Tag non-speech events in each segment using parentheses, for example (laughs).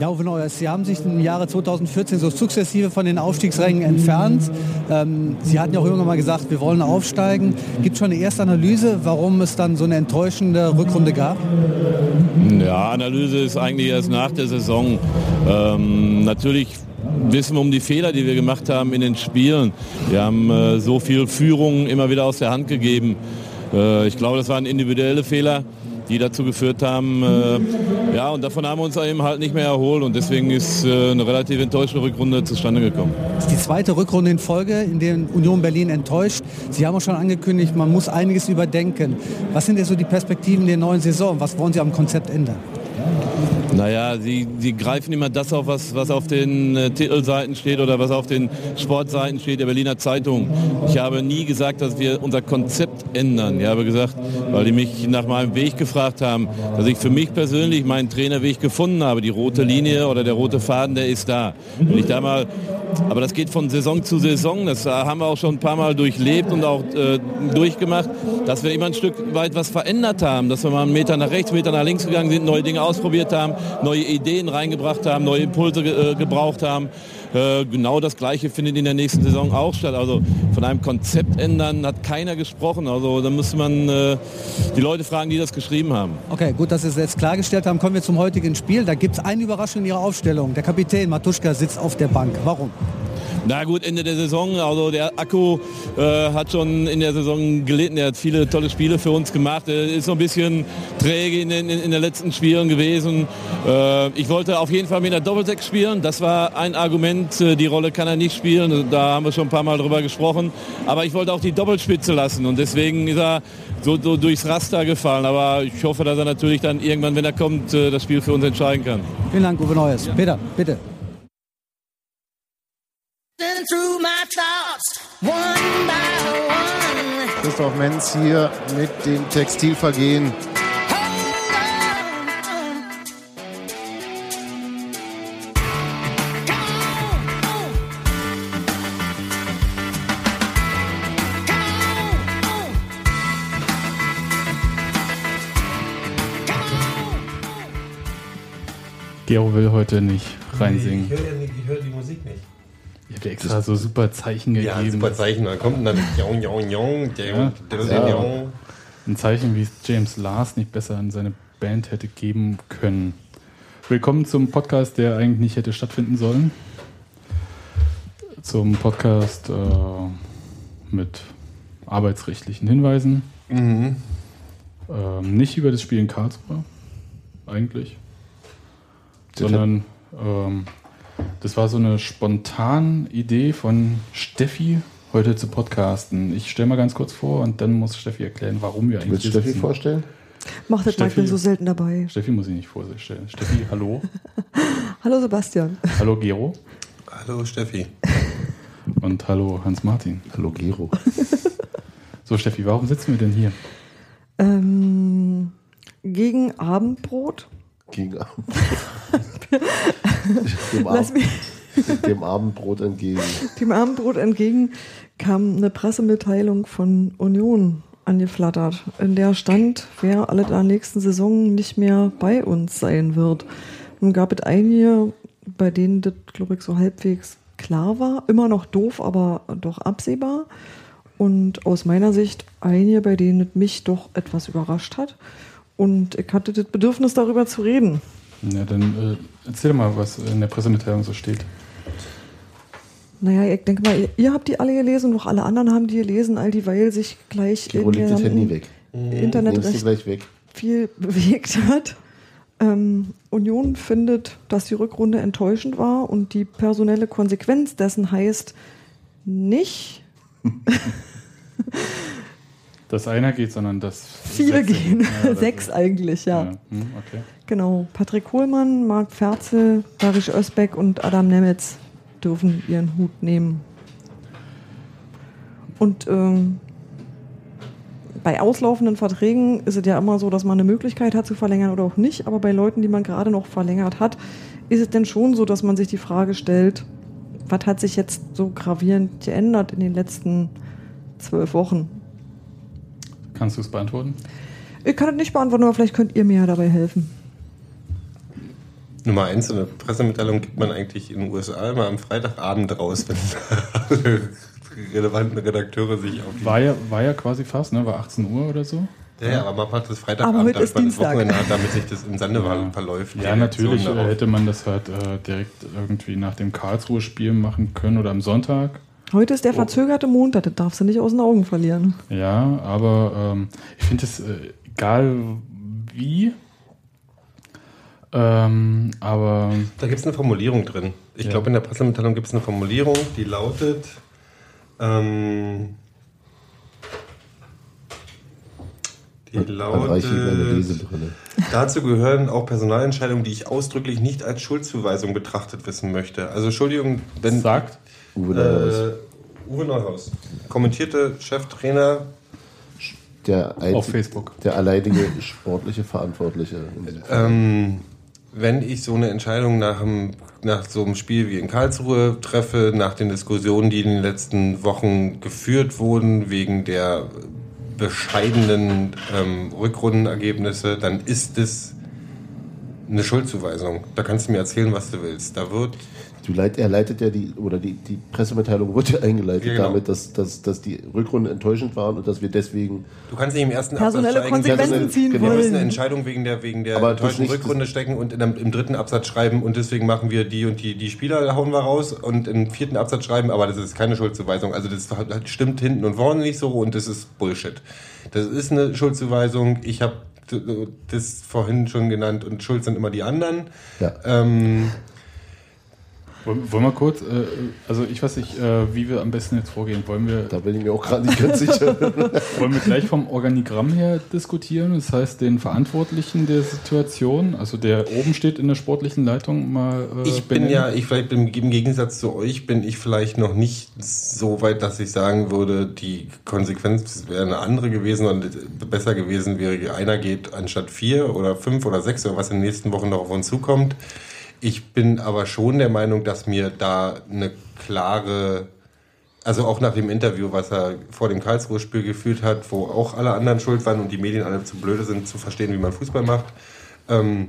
Ja, Neuers, Sie haben sich im Jahre 2014 so sukzessive von den Aufstiegsrängen entfernt. Ähm, Sie hatten ja auch irgendwann mal gesagt, wir wollen aufsteigen. Gibt es schon eine erste Analyse, warum es dann so eine enttäuschende Rückrunde gab? Ja, Analyse ist eigentlich erst nach der Saison. Ähm, natürlich wissen wir um die Fehler, die wir gemacht haben in den Spielen. Wir haben äh, so viel Führung immer wieder aus der Hand gegeben. Äh, ich glaube, das waren individuelle Fehler die dazu geführt haben. Äh, ja, und davon haben wir uns eben halt nicht mehr erholt und deswegen ist äh, eine relativ enttäuschende Rückrunde zustande gekommen. Das ist die zweite Rückrunde in Folge, in der Union Berlin enttäuscht. Sie haben auch schon angekündigt, man muss einiges überdenken. Was sind denn so die Perspektiven der neuen Saison? Was wollen Sie am Konzept ändern? Naja, sie, sie greifen immer das auf, was, was auf den äh, Titelseiten steht oder was auf den Sportseiten steht der Berliner Zeitung. Ich habe nie gesagt, dass wir unser Konzept ändern. Ich habe gesagt, weil die mich nach meinem Weg gefragt haben, dass ich für mich persönlich meinen Trainerweg gefunden habe. Die rote Linie oder der rote Faden, der ist da. Wenn ich da mal, aber das geht von Saison zu Saison. Das haben wir auch schon ein paar Mal durchlebt und auch äh, durchgemacht, dass wir immer ein Stück weit was verändert haben, dass wir mal einen Meter nach rechts, einen Meter nach links gegangen sind, neue Dinge ausprobiert haben, neue Ideen reingebracht haben, neue Impulse äh, gebraucht haben. Äh, genau das Gleiche findet in der nächsten Saison auch statt. Also von einem Konzept ändern hat keiner gesprochen. Also da muss man äh, die Leute fragen, die das geschrieben haben. Okay, gut, dass Sie es jetzt klargestellt haben. Kommen wir zum heutigen Spiel. Da gibt es eine Überraschung in Ihrer Aufstellung. Der Kapitän Matuschka sitzt auf der Bank. Warum? Na gut, Ende der Saison. Also der Akku äh, hat schon in der Saison gelitten. Er hat viele tolle Spiele für uns gemacht. Er ist so ein bisschen träge in den, in den letzten Spielen gewesen. Äh, ich wollte auf jeden Fall mit einer Doppelsechs spielen. Das war ein Argument. Äh, die Rolle kann er nicht spielen. Da haben wir schon ein paar Mal drüber gesprochen. Aber ich wollte auch die Doppelspitze lassen. Und deswegen ist er so, so durchs Raster gefallen. Aber ich hoffe, dass er natürlich dann irgendwann, wenn er kommt, äh, das Spiel für uns entscheiden kann. Vielen Dank, Uwe Neues. Peter, bitte. Christoph Menz hier mit dem Textilvergehen. Gero will heute nicht reinsingen. Ich höre ja hör die Musik nicht. Ich habe dir extra so super Zeichen gegeben. Ja, super Zeichen. Dann kommt dann jong, jong, jong, Ja. ja. Ein Zeichen, wie es James Lars nicht besser an seine Band hätte geben können. Willkommen zum Podcast, der eigentlich nicht hätte stattfinden sollen. Zum Podcast äh, mit arbeitsrechtlichen Hinweisen. Mhm. Ähm, nicht über das Spiel in Karlsruhe, eigentlich. Sondern ähm, das war so eine spontane Idee von Steffi, heute zu podcasten. Ich stelle mal ganz kurz vor und dann muss Steffi erklären, warum wir eigentlich Willst du Steffi sitzen. vorstellen? Mach das mal, ich bin Steffi. so selten dabei. Steffi muss ich nicht vorstellen. Steffi, hallo. (laughs) Hallo Sebastian. hallo Gero. Hallo Steffi. Und hallo Hans-Martin. Hallo Gero. So Steffi, warum sitzen wir denn hier? Ähm, gegen Abendbrot. Gegen Abend. (laughs) dem, Ab dem Abendbrot entgegen. dem Abendbrot entgegen kam eine Pressemitteilung von Union angeflattert, in der stand, wer alle der nächsten Saison nicht mehr bei uns sein wird. Nun gab es einige, bei denen das, glaube ich, so halbwegs klar war. Immer noch doof, aber doch absehbar. Und aus meiner Sicht einige, bei denen es mich doch etwas überrascht hat. Und ich hatte das Bedürfnis, darüber zu reden. Na, dann äh, erzähl mal, was in der Pressemitteilung so steht. Naja, ich denke mal, ihr, ihr habt die alle gelesen und auch alle anderen haben die gelesen, all dieweil sich gleich legt das Handy weg. Internet recht weg. viel (laughs) bewegt hat. Ähm, Union findet, dass die Rückrunde enttäuschend war und die personelle Konsequenz dessen heißt nicht (laughs) (laughs) Dass einer geht, sondern dass viele sechs gehen. Ja, (laughs) Sechs eigentlich, ja. Ja, hm, okay. Genau. Patrick Kohlmann, Marc Ferzel, Barisch Özbeck und Adam Nemetz dürfen ihren Hut nehmen. Und ähm, bei auslaufenden Verträgen ist es ja immer so, dass man eine Möglichkeit hat zu verlängern oder auch nicht. Aber bei Leuten, die man gerade noch verlängert hat, ist es denn schon so, dass man sich die Frage stellt, was hat sich jetzt so gravierend geändert in den letzten zwölf Wochen? Kannst du es beantworten? Ich kann es nicht beantworten, aber vielleicht könnt ihr mir ja dabei helfen. Nummer eins, so eine Pressemitteilung gibt man eigentlich in den USA immer am Freitagabend raus, wenn (laughs) alle relevanten Redakteure sich auf die... War ja, war ja quasi fast, ne? War 18 Uhr oder so. Ja, ja, aber man macht das Freitagabend, damit ist man das. Wochenende hat, damit sich das in Sande verläuft. die Ja, natürlich Reaktion äh, darauf. hätte man das halt äh, direkt irgendwie nach dem Karlsruhe-Spiel machen können oder am Sonntag. Heute ist der verzögerte Montag, das darfst du nicht aus den Augen verlieren. Ja, aber ähm, ich finde es äh, egal wie. Ähm, aber Da gibt es eine Formulierung drin. Ich Ja. glaube, in der Pressemitteilung gibt es eine Formulierung, die lautet, ähm, die lautet, Lesebrille. dazu gehören auch Personalentscheidungen, die ich ausdrücklich nicht als Schuldzuweisung betrachtet wissen möchte. Also Entschuldigung, wenn sagt, Uwe Neuhaus. äh, Uwe Neuhaus, kommentierte Cheftrainer, der, einzig- auf Facebook. der alleinige sportliche Verantwortliche. ähm, wenn ich so eine Entscheidung nach, einem, nach so einem Spiel wie in Karlsruhe treffe, nach den Diskussionen, die in den letzten Wochen geführt wurden, wegen der bescheidenen ähm, Rückrundenergebnisse, dann ist es eine Schuldzuweisung. Da kannst du mir erzählen, was du willst. Da wird leit, er leitet ja die, oder die, die Pressemitteilung wird ja eingeleitet Ja, genau. damit, dass, dass, dass die Rückrunde enttäuschend waren und dass wir deswegen. Du kannst nicht im ersten Personelle Absatz steigen, Konsequenzen ziehen wir müssen eine. Entscheidung wegen der, wegen der Aber nicht- Rückrunde stecken und in einem, im dritten Absatz schreiben und deswegen machen wir die und die, die Spieler hauen wir raus und im vierten Absatz schreiben, aber das ist keine Schuldzuweisung. Also das stimmt hinten und vorne nicht so und das ist Bullshit. Das ist eine Schuldzuweisung. Ich habe das vorhin schon genannt und Schuld sind immer die anderen. Ja. Ähm, Wollen, wollen wir kurz, äh, also ich weiß nicht, äh, wie wir am besten jetzt vorgehen. Wollen wir, Da bin ich mir auch gerade nicht ganz sicher. (laughs) wollen wir gleich vom Organigramm her diskutieren? Das heißt, den Verantwortlichen der Situation, also der oben steht in der sportlichen Leitung, mal äh, Ich bin benennen? ja, ich vielleicht im, im Gegensatz zu euch bin ich vielleicht noch nicht so weit, dass ich sagen würde, die Konsequenz wäre eine andere gewesen und besser gewesen wäre, einer geht anstatt vier oder fünf oder sechs oder was in den nächsten Wochen noch auf uns zukommt. Ich bin aber schon der Meinung, dass mir da eine klare, also auch nach dem Interview, was er vor dem Karlsruhe-Spiel geführt hat, wo auch alle anderen schuld waren und die Medien alle zu blöde sind, zu verstehen, wie man Fußball macht, ähm,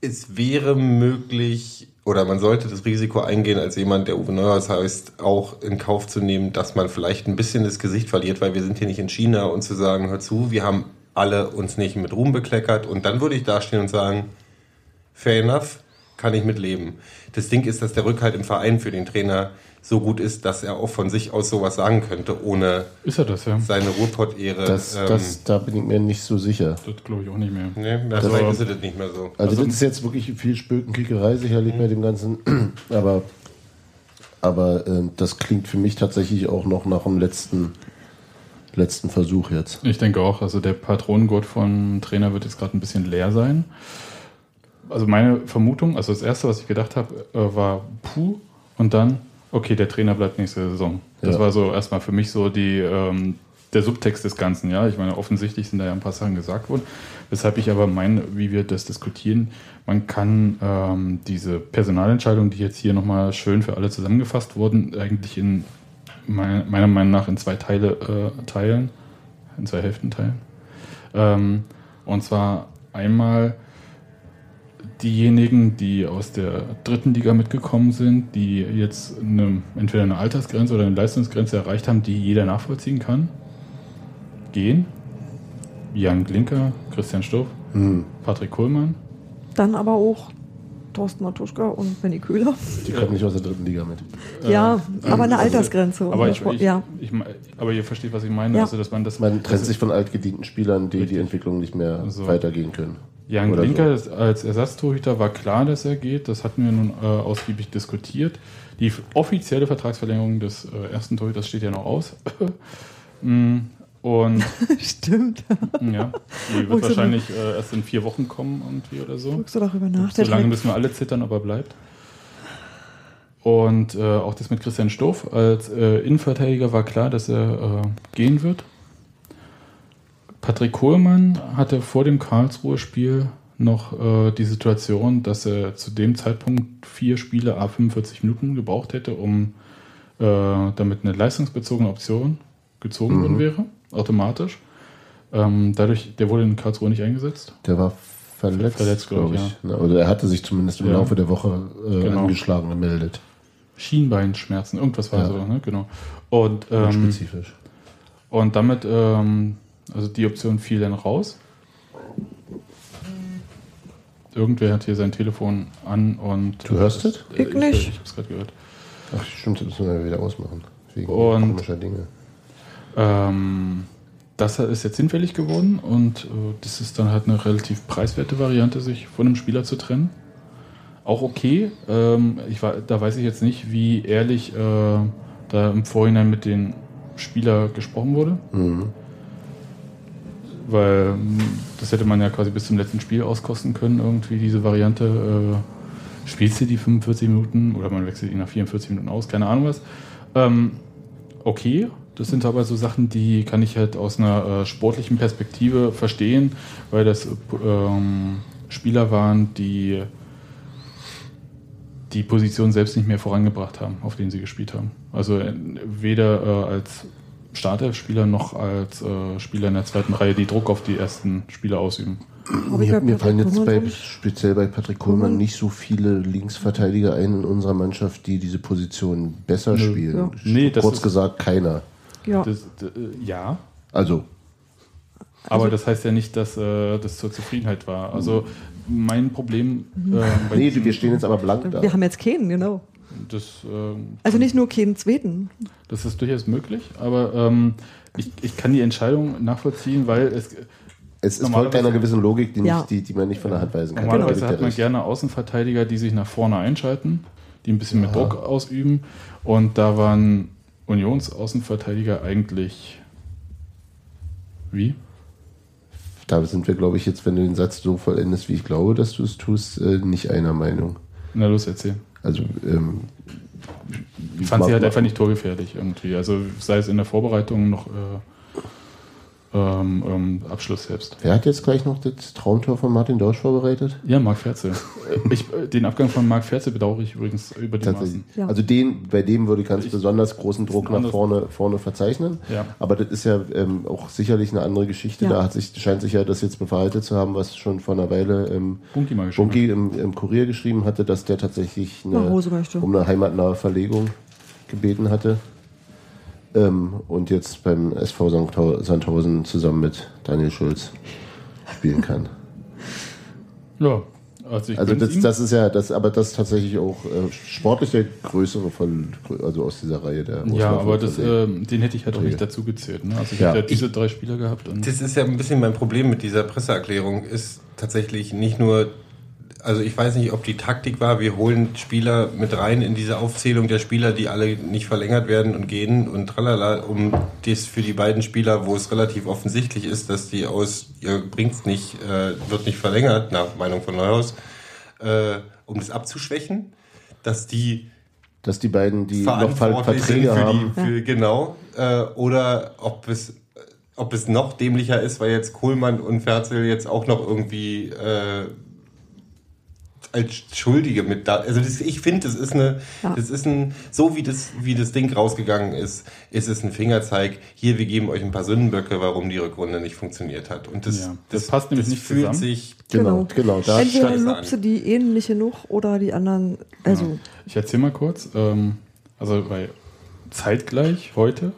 es wäre möglich oder man sollte das Risiko eingehen, als jemand, der Uwe Neuhaus heißt, auch in Kauf zu nehmen, dass man vielleicht ein bisschen das Gesicht verliert, weil wir sind hier nicht in China und zu sagen, hör zu, wir haben alle uns nicht mit Ruhm bekleckert. Und dann würde ich dastehen und sagen, fair enough, kann ich mit leben. Das Ding ist, dass der Rückhalt im Verein für den Trainer so gut ist, dass er auch von sich aus sowas sagen könnte, ohne Ist er das, ja? seine Ruhrpott-Ehre. Das, ähm, das, da bin ich mir nicht so sicher. Das glaube ich auch nicht mehr. nee, das Das- vielleicht ist es nicht mehr so. Also, das ist jetzt wirklich viel Spökenkickerei sicherlich bei dem Ganzen. (clears throat) Aber, aber äh, das klingt für mich tatsächlich auch noch nach dem letzten, letzten Versuch jetzt. Ich denke auch, also der Patronengurt vom Trainer wird jetzt gerade ein bisschen leer sein. Also meine Vermutung, also das erste, was ich gedacht habe, äh, war puh und dann, okay, der Trainer bleibt nächste Saison. Das Ja. war so erstmal für mich so die, ähm, der Subtext des Ganzen, ja. Ich meine, offensichtlich sind da ja ein paar Sachen gesagt worden. Weshalb ich aber meine, wie wir das diskutieren, man kann ähm, diese Personalentscheidung, die jetzt hier nochmal schön für alle zusammengefasst wurden, eigentlich in mein, meiner Meinung nach in zwei Teile äh, teilen, in zwei Hälften teilen. Ähm, und zwar einmal diejenigen, die aus der dritten Liga mitgekommen sind, die jetzt eine, entweder eine Altersgrenze oder eine Leistungsgrenze erreicht haben, die jeder nachvollziehen kann, gehen. Jan Glinker, Christian Stoff, Patrick Kohlmann. Dann aber auch Thorsten Matuschka und Benny Köhler. Die kommen nicht aus der dritten Liga mit. ja, aber eine Altersgrenze. Ähm, Aber, ich, ich, ja. ich, aber ihr versteht, was ich meine. Ja. Also, dass man das, Man trennt sich von altgedienten Spielern, die die Entwicklung nicht mehr So. weitergehen können. Jan Oder Glinker ist als Ersatztorhüter war klar, dass er geht. Das hatten wir nun äh, ausgiebig diskutiert. Die offizielle Vertragsverlängerung des äh, ersten Torhüters steht ja noch aus. (laughs) Mm, Und (laughs) Stimmt. (laughs) ja, die wird ich so wahrscheinlich äh, erst in vier Wochen kommen irgendwie oder so. Guckst du darüber nach? So lange müssen wir alle zittern, ob er bleibt. Und äh, auch das mit Christian Stoff als äh, Innenverteidiger war klar, dass er äh, gehen wird. Patrick Kohlmann hatte vor dem Karlsruhe-Spiel noch äh, die Situation, dass er zu dem Zeitpunkt vier Spiele a 45 Minuten gebraucht hätte, um äh, damit eine leistungsbezogene Option gezogen worden wäre, automatisch. Ähm, dadurch, der wurde in Karlsruhe nicht eingesetzt. Der war verletzt, Verletzt, glaub glaube ich, ich. Ne? Oder er hatte sich zumindest im Ja. Laufe der Woche äh, Genau. angeschlagen gemeldet. Schienbeinschmerzen, irgendwas war Ja. so, ne? Genau. Und, ähm, Spezifisch. und damit, ähm, also die Option fiel dann raus. Irgendwer hat hier sein Telefon an und. Du hörst es? Äh, Ich nicht. Ich, hab's gerade gehört. Ach, stimmt, das müssen wir wieder ausmachen. Wegen Und- komischer Dinge. Ähm, das ist jetzt hinfällig geworden und äh, das ist dann halt eine relativ preiswerte Variante, sich von einem Spieler zu trennen. Auch okay. Ähm, ich, da weiß ich jetzt nicht, wie ehrlich äh, da im Vorhinein mit den Spieler gesprochen wurde. Mhm. Weil ähm, das hätte man ja quasi bis zum letzten Spiel auskosten können, irgendwie diese Variante. Äh, spielst du die 45 Minuten oder man wechselt ihn nach 44 Minuten aus, keine Ahnung was. Ähm, okay, das sind aber so Sachen, die kann ich halt aus einer äh, sportlichen Perspektive verstehen, weil das äh, Spieler waren, die die Position selbst nicht mehr vorangebracht haben, auf denen sie gespielt haben. Also äh, weder äh, als Starterspieler noch als äh, Spieler in der zweiten Reihe, die Druck auf die ersten Spieler ausüben. Hab ich Mir, mir fallen Patrick jetzt bei, speziell bei Patrick Kohlmann nicht so viele Linksverteidiger ein in unserer Mannschaft, die diese Position besser spielen. Ja. Nee, das Kurz ist- gesagt, keiner. Ja, Das, d- äh, ja, Also, aber das heißt ja nicht, dass äh, das zur Zufriedenheit war. Also mein Problem äh, bei nee, wir stehen jetzt aber blank da. wir haben jetzt keinen, genau. Das, ähm, Also nicht nur keinen zweiten. das ist durchaus möglich, aber ähm, ich, ich kann die Entscheidung nachvollziehen, weil es Es ist folgt einer gewissen Logik, die, Ja. nicht, die, die man nicht von der Hand weisen kann. Normalerweise hat man er gerne Außenverteidiger, die sich nach vorne einschalten, die ein bisschen mit Druck ausüben. Und da waren Unionsaußenverteidiger eigentlich wie? Da sind wir, glaube ich, jetzt, wenn du den Satz so vollendest, wie ich glaube, dass du es tust, äh, nicht einer Meinung. Na los, erzähl. Also, ähm, Ich fand sie halt einfach nicht torgefährlich irgendwie. Also sei es in der Vorbereitung noch äh, ähm, ähm, Abschluss selbst. Wer hat jetzt gleich noch das Traumtor von Martin Dorsch vorbereitet? Ja, Marc Ferze. Äh, (laughs) ich, äh, den Abgang von Marc Ferze bedauere ich übrigens über die Tatsächlich. Maßen. Ja. Also den, bei dem würde ich ganz Ich- besonders großen Druck nach vorne, vorne verzeichnen. Ja. Aber das ist ja ähm, auch sicherlich eine andere Geschichte. Ja. Da hat sich, scheint sich ja das jetzt bewahrheitet zu haben, was schon vor einer Weile ähm, Bunky mal geschrieben. Bunky im, im Kurier geschrieben hatte, dass der tatsächlich eine, um eine heimatnahe Verlegung gebeten hatte. Ähm, und jetzt beim SV Sandhausen zusammen mit Daniel Schulz spielen kann. (laughs) Ja, also ich Also das, das ist ja, das, aber das ist tatsächlich auch äh, sportlich der größere von, also aus dieser Reihe der Ja, Ausläufer aber das, ähm, den hätte ich halt auch nicht dazu gezählt. Ne? Also ich Ja. hätte ja diese drei Spieler gehabt. Und Das ist ja ein bisschen mein Problem mit dieser Presseerklärung, ist tatsächlich nicht nur, also ich weiß nicht, ob die Taktik war, wir holen Spieler mit rein in diese Aufzählung der Spieler, die alle nicht verlängert werden und gehen und tralala, um das für die beiden Spieler, wo es relativ offensichtlich ist, dass die aus, ihr bringt's nicht, äh, wird nicht verlängert, nach Meinung von Neuhaus, äh, um das abzuschwächen, dass die dass die beiden, die noch Verträge sind für haben, die, für, genau, äh, oder ob es, ob es noch dämlicher ist, weil jetzt Kohlmann und Ferzel jetzt auch noch irgendwie äh, als Schuldige mit da. Also das, ich finde, das ist eine, Ja. das ist ein, so wie das, wie das Ding rausgegangen ist, ist es ein Fingerzeig. Hier, wir geben euch ein paar Sündenböcke, warum die Rückrunde nicht funktioniert hat. Und das, Ja, das passt nämlich nicht fühlt zusammen. sich genau, genau, da Entweder lobst du die ähnliche noch oder die anderen. Also, Ich erzähle mal kurz. Ähm, also bei zeitgleich heute,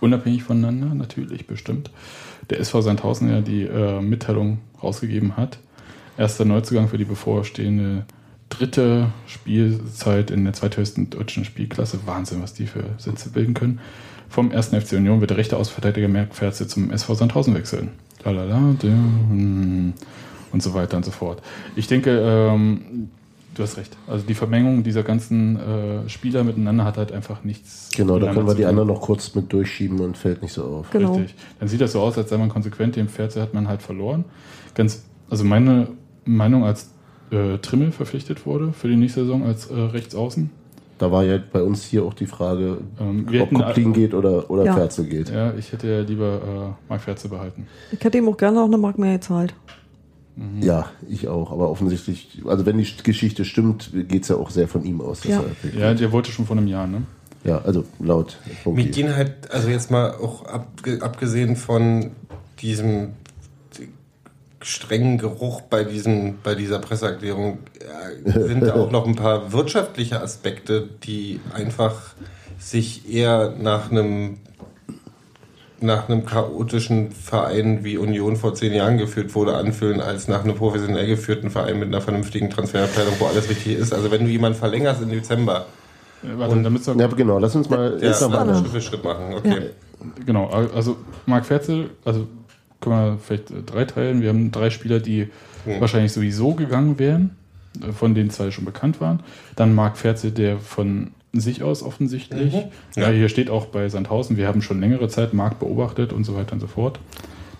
unabhängig voneinander natürlich bestimmt, der SV Sandhausen ja die äh, Mitteilung rausgegeben hat. Erster Neuzugang für die bevorstehende dritte Spielzeit in der zweithöchsten deutschen Spielklasse. Wahnsinn, was die für Sätze bilden können. Vom 1. FC Union wird der rechte Außenverteidiger Merck Ferze zum SV Sandhausen wechseln. Lalala, hm, und so weiter und so fort. Ich denke, ähm, du hast recht. Also die Vermengung dieser ganzen äh, Spieler miteinander hat halt einfach nichts. Genau, da können wir die anderen noch kurz mit durchschieben und fällt nicht so auf. genau. Richtig. Dann sieht das so aus, als sei man konsequent, dem Pferd hat man halt verloren. Ganz, also meine Meinung, als äh, Trimmel verpflichtet wurde für die nächste Saison als äh, Rechtsaußen. Da war ja bei uns hier auch die Frage, Ähm, ob Koplin geht oder, oder Ja. Ferzel geht. Ja, ich hätte ja lieber äh, Marc Ferze behalten. Ich hätte ihm auch gerne noch eine Mark mehr gezahlt. Ja, ich auch. Aber offensichtlich, also wenn die Geschichte stimmt, geht es ja auch sehr von ihm aus. dass Ja. er. Ja, der wollte schon vor einem Jahr, ne? ja, also laut Bunky. gehen halt, also jetzt mal auch abge abgesehen von diesem strengen Geruch bei, diesem, bei dieser Presseerklärung sind da auch noch ein paar wirtschaftliche Aspekte, die einfach sich eher nach einem nach einem chaotischen Verein wie Union vor zehn Jahren geführt wurde, anfühlen, als nach einem professionell geführten Verein mit einer vernünftigen Transferabteilung, wo alles richtig ist. Also wenn du jemanden verlängerst im Dezember. Äh, warte, und, damit ja, genau, lass uns mal ja, jetzt mal Schritt für Schritt machen. Okay. Ja. Genau, also Marc Ferzel, also können wir vielleicht äh, drei teilen. Wir haben drei Spieler, die hm. wahrscheinlich sowieso gegangen wären, äh, von denen zwei schon bekannt waren. Dann Marc Ferzel, der von sich aus offensichtlich. Mhm. Ja. ja. hier steht auch bei Sandhausen, wir haben schon längere Zeit Marc beobachtet und so weiter und so fort.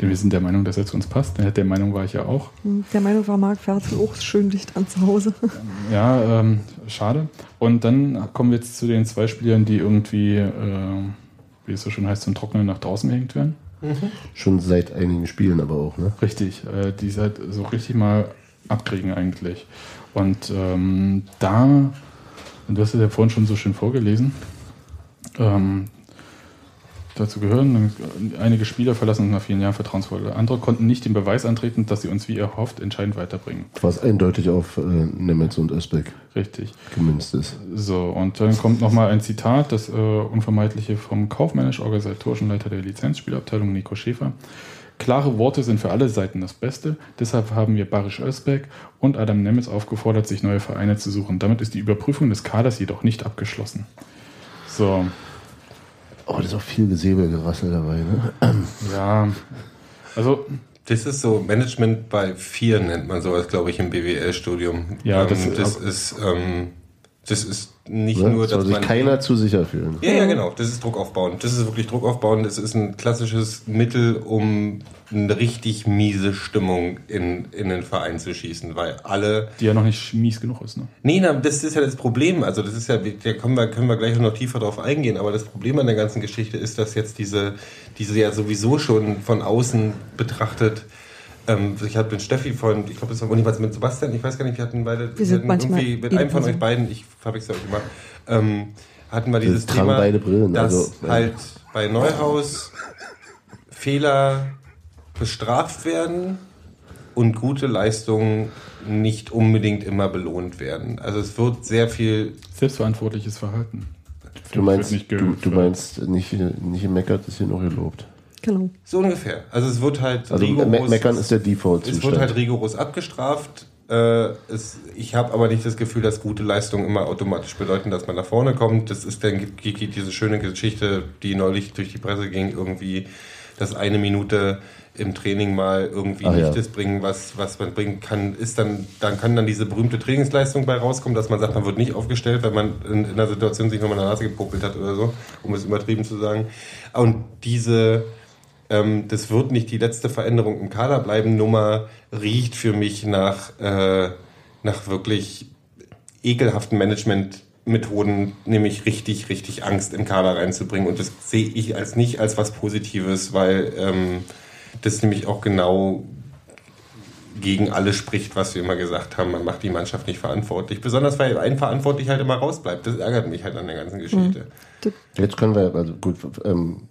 Denn wir sind der Meinung, dass er zu uns passt. Der Meinung war ich ja auch. Hm, der Meinung war Marc Ferzel auch schön dicht an zu Hause. (laughs) Ja, ähm, schade. Und dann kommen wir jetzt zu den zwei Spielern, die irgendwie, äh, wie es so schön heißt, zum Trocknen nach draußen gehängt werden. Schon seit einigen Spielen aber auch, ne? Richtig, äh, die halt so richtig mal abkriegen eigentlich. Und ähm, da und du hast es ja vorhin schon so schön vorgelesen. Ähm, dazu gehören einige Spieler verlassen uns nach vielen Jahren vertrauensvoll. Andere konnten nicht den Beweis antreten, dass sie uns wie erhofft entscheidend weiterbringen. Was eindeutig auf äh, Nemetz und Özbeck Richtig. gemünzt ist. So, und dann kommt nochmal ein Zitat, das äh, unvermeidliche vom kaufmännisch-organisatorischen Leiter der Lizenzspielabteilung Nico Schäfer. Klare Worte sind für alle Seiten das Beste. Deshalb haben wir Barisch Özbek und Adam Nemitz aufgefordert, sich neue Vereine zu suchen. Damit ist die Überprüfung des Kaders jedoch nicht abgeschlossen. So. Oh, da ist auch viel Gesäbelgerassel dabei, ne? Ja. Also. Das ist so Management bei vier nennt man sowas, glaube ich, im BWL-Studium. Ja, das, ähm, das ist, ähm, das ist nicht ja, nur, dass soll sich man keiner zu sicher fühlen. Ja, ja, genau. Das ist Druck aufbauen. Das ist wirklich Druck aufbauen. Das ist ein klassisches Mittel, um eine richtig miese Stimmung in, in den Verein zu schießen, weil alle. Die ja noch nicht mies genug ist, ne? Nee, na, das ist ja das Problem. Also, das ist ja, da können wir, können wir gleich noch tiefer drauf eingehen. Aber das Problem an der ganzen Geschichte ist, dass jetzt diese, diese ja sowieso schon von außen betrachtet, ähm, ich hatte mit Steffi von, ich glaube, das war jeweils mit Sebastian, ich weiß gar nicht, wir hatten beide, wir sind hatten irgendwie mit einem von euch beiden, ich habe es ja euch immer, ähm, hatten wir dieses wir Thema, beide Brillen, dass also, halt bei Neuhaus Fehler bestraft werden und gute Leistungen nicht unbedingt immer belohnt werden. Also es wird sehr viel selbstverantwortliches Verhalten. Du meinst, nicht du, du meinst nicht, nicht meckert, ist hier noch gelobt. Genau. So ungefähr. Also es wird halt also rigoros. Meckern ist der Default. Es wird halt rigoros abgestraft. Äh, es, ich habe aber nicht das Gefühl, dass gute Leistungen immer automatisch bedeuten, dass man nach vorne kommt. Das ist dann diese schöne Geschichte, die neulich durch die Presse ging, irgendwie, dass eine Minute im Training mal irgendwie Ach, nicht ja. das bringen, was, was man bringen kann, ist dann, dann kann dann diese berühmte Trainingsleistung bei rauskommen, dass man sagt, man wird nicht aufgestellt, weil man in, in einer Situation sich nochmal in der Nase gepuckelt hat oder so, um es übertrieben zu sagen. Und diese, ähm, das wird nicht die letzte Veränderung im Kader bleiben. Nummer riecht für mich nach, äh, nach wirklich ekelhaften Managementmethoden, nämlich richtig, richtig Angst im Kader reinzubringen. Und das sehe ich als nicht als was Positives, weil ähm, das nämlich auch genau gegen alles spricht, was wir immer gesagt haben, man macht die Mannschaft nicht verantwortlich. Besonders weil ein Verantwortlich halt immer rausbleibt. Das ärgert mich halt an der ganzen Geschichte. Jetzt können wir, also gut, ähm,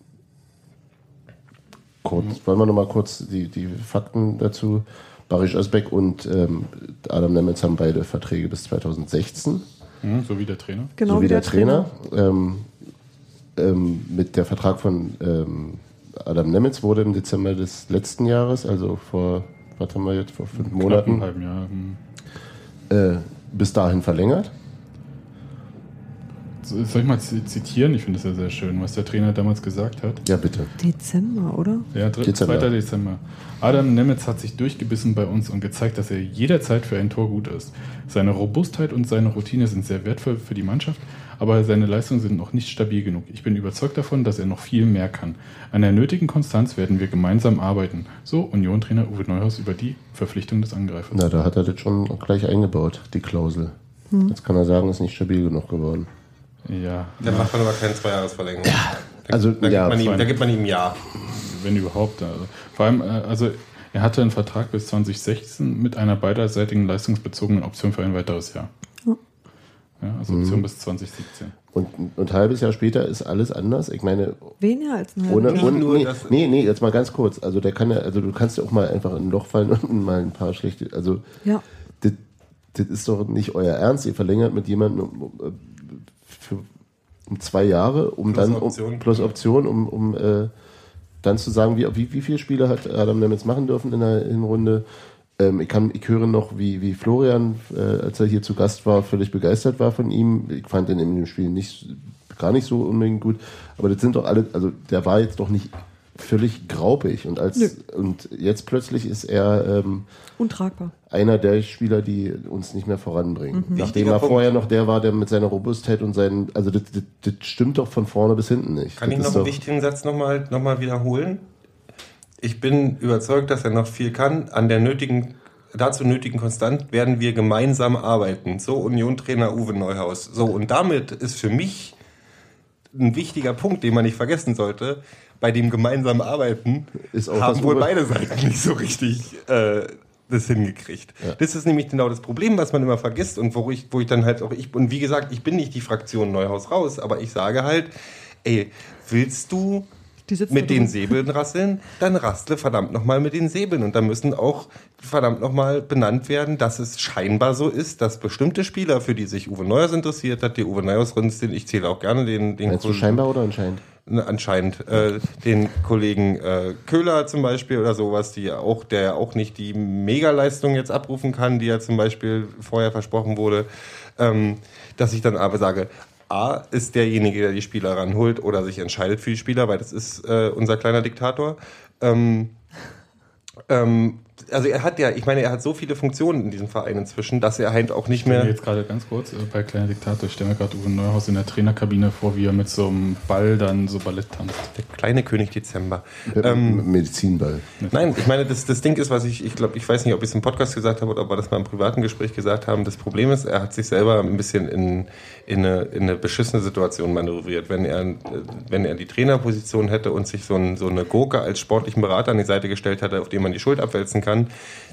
kurz, mhm. wollen wir nochmal kurz die, die Fakten dazu. Barisch Özbek und ähm, Adam Nemetz haben beide Verträge bis 2016. Mhm, so wie der Trainer. Genau so wie, wie der, der, Trainer. Trainer. Ähm, ähm, mit der Vertrag von ähm, Adam Nemetz wurde im Dezember des letzten Jahres, also vor, was haben wir jetzt, vor fünf Monaten, Jahr. Hm. Äh, bis dahin verlängert soll ich mal zitieren? Ich finde es ja sehr schön, was der Trainer damals gesagt hat. Ja, bitte. Dezember, oder? Ja, Dezember. 2. Dezember. Adam Nemitz hat sich durchgebissen bei uns und gezeigt, dass er jederzeit für ein Tor gut ist. Seine Robustheit und seine Routine sind sehr wertvoll für die Mannschaft, aber seine Leistungen sind noch nicht stabil genug. Ich bin überzeugt davon, dass er noch viel mehr kann. An der nötigen Konstanz werden wir gemeinsam arbeiten. So Union-Trainer Uwe Neuhaus über die Verpflichtung des Angreifers. Na, da hat er das schon gleich eingebaut, die Klausel. Hm. Jetzt kann er sagen, ist nicht stabil genug geworden. Ja. Dann macht man aber keine Zweijahresverlängerung. Ja. Also, da, ja, gibt man ihm, da gibt man ihm ein Jahr. Wenn überhaupt. Also. Vor allem, äh, also er hatte einen Vertrag bis 2016 mit einer beiderseitigen leistungsbezogenen Option für ein weiteres Jahr. Ja, also Option bis 2017. Und, und ein halbes Jahr später ist alles anders. Ich meine, Weniger als ein ohne, halbes Jahr. ohne nee, nee, nee, jetzt mal ganz kurz. Also der kann ja, also du kannst ja auch mal einfach in ein Loch fallen (laughs) und mal ein paar schlechte, also Ja. das, das ist doch nicht euer Ernst. Ihr verlängert mit jemandem für, um zwei Jahre, um Plus dann um, Option. plus Option, um, um äh, dann zu sagen, wie, wie, wie viele Spiele hat Adam Nemitz machen dürfen in der Hinrunde. Ähm, ich, kann, ich höre noch, wie, wie Florian, äh, als er hier zu Gast war, völlig begeistert war von ihm. Ich fand ihn in dem Spiel nicht, gar nicht so unbedingt gut. Aber das sind doch alle, also der war jetzt doch nicht völlig graupig. Und, als, Nö. und jetzt plötzlich ist er ähm, Untragbar. Einer der Spieler, die uns nicht mehr voranbringen. Nachdem Wichtiger er Punkt. vorher noch der war, der mit seiner Robustheit und seinen, also das, das, das stimmt doch von vorne bis hinten nicht. Kann das ich noch einen wichtigen Satz nochmal noch mal wiederholen? Ich bin überzeugt, dass er noch viel kann. An der nötigen, dazu nötigen Konstant werden wir gemeinsam arbeiten. So Union-Trainer Uwe Neuhaus. So, und damit ist für mich ein wichtiger Punkt, den man nicht vergessen sollte. Bei dem gemeinsamen Arbeiten Ist auch haben wohl Uwe- beide Seiten nicht so richtig äh, das hingekriegt. Das ist nämlich genau das Problem, was man immer vergisst und wo ich, wo ich dann halt auch, ich, und wie gesagt, ich bin nicht die Fraktion Neuhaus raus, aber ich sage halt, ey, willst du mit den. Säbeln rasseln, dann rastle verdammt nochmal mit den Säbeln. Und da müssen auch verdammt nochmal benannt werden, dass es scheinbar so ist, dass bestimmte Spieler, für die sich Uwe Neuhaus interessiert hat, die Uwe Neuhaus drin sind, ich zähle auch gerne den, den meinst du scheinbar oder anscheinend? Ne, anscheinend äh, den Kollegen äh, Köhler zum Beispiel oder sowas, die auch, der auch nicht die Megaleistung jetzt abrufen kann, die ja zum Beispiel vorher versprochen wurde, ähm, dass ich dann aber sage, A ist derjenige, der die Spieler ranholt oder sich entscheidet für die Spieler, weil das ist äh, unser kleiner Diktator. Ähm, ähm, also er hat ja, ich meine, er hat so viele Funktionen in diesem Verein inzwischen, dass er halt auch nicht mehr. jetzt gerade ganz kurz äh, bei Kleiner Diktator, ich stelle mir gerade Uwe Neuhaus in der Trainerkabine vor, wie er mit so einem Ball dann so Ballett tanzt. Der kleine König Dezember. Ähm, Medizinball. Nein, ich meine, das, das Ding ist, was ich, ich glaube, ich weiß nicht, ob ich es im Podcast gesagt habe oder ob wir das mal im privaten Gespräch gesagt haben. Das Problem ist, er hat sich selber ein bisschen in, in, eine, in eine beschissene Situation manövriert. Wenn er, äh, wenn er die Trainerposition hätte und sich so, ein, so eine Gurke als sportlichen Berater an die Seite gestellt hätte, auf dem man die Schuld abwälzen kann,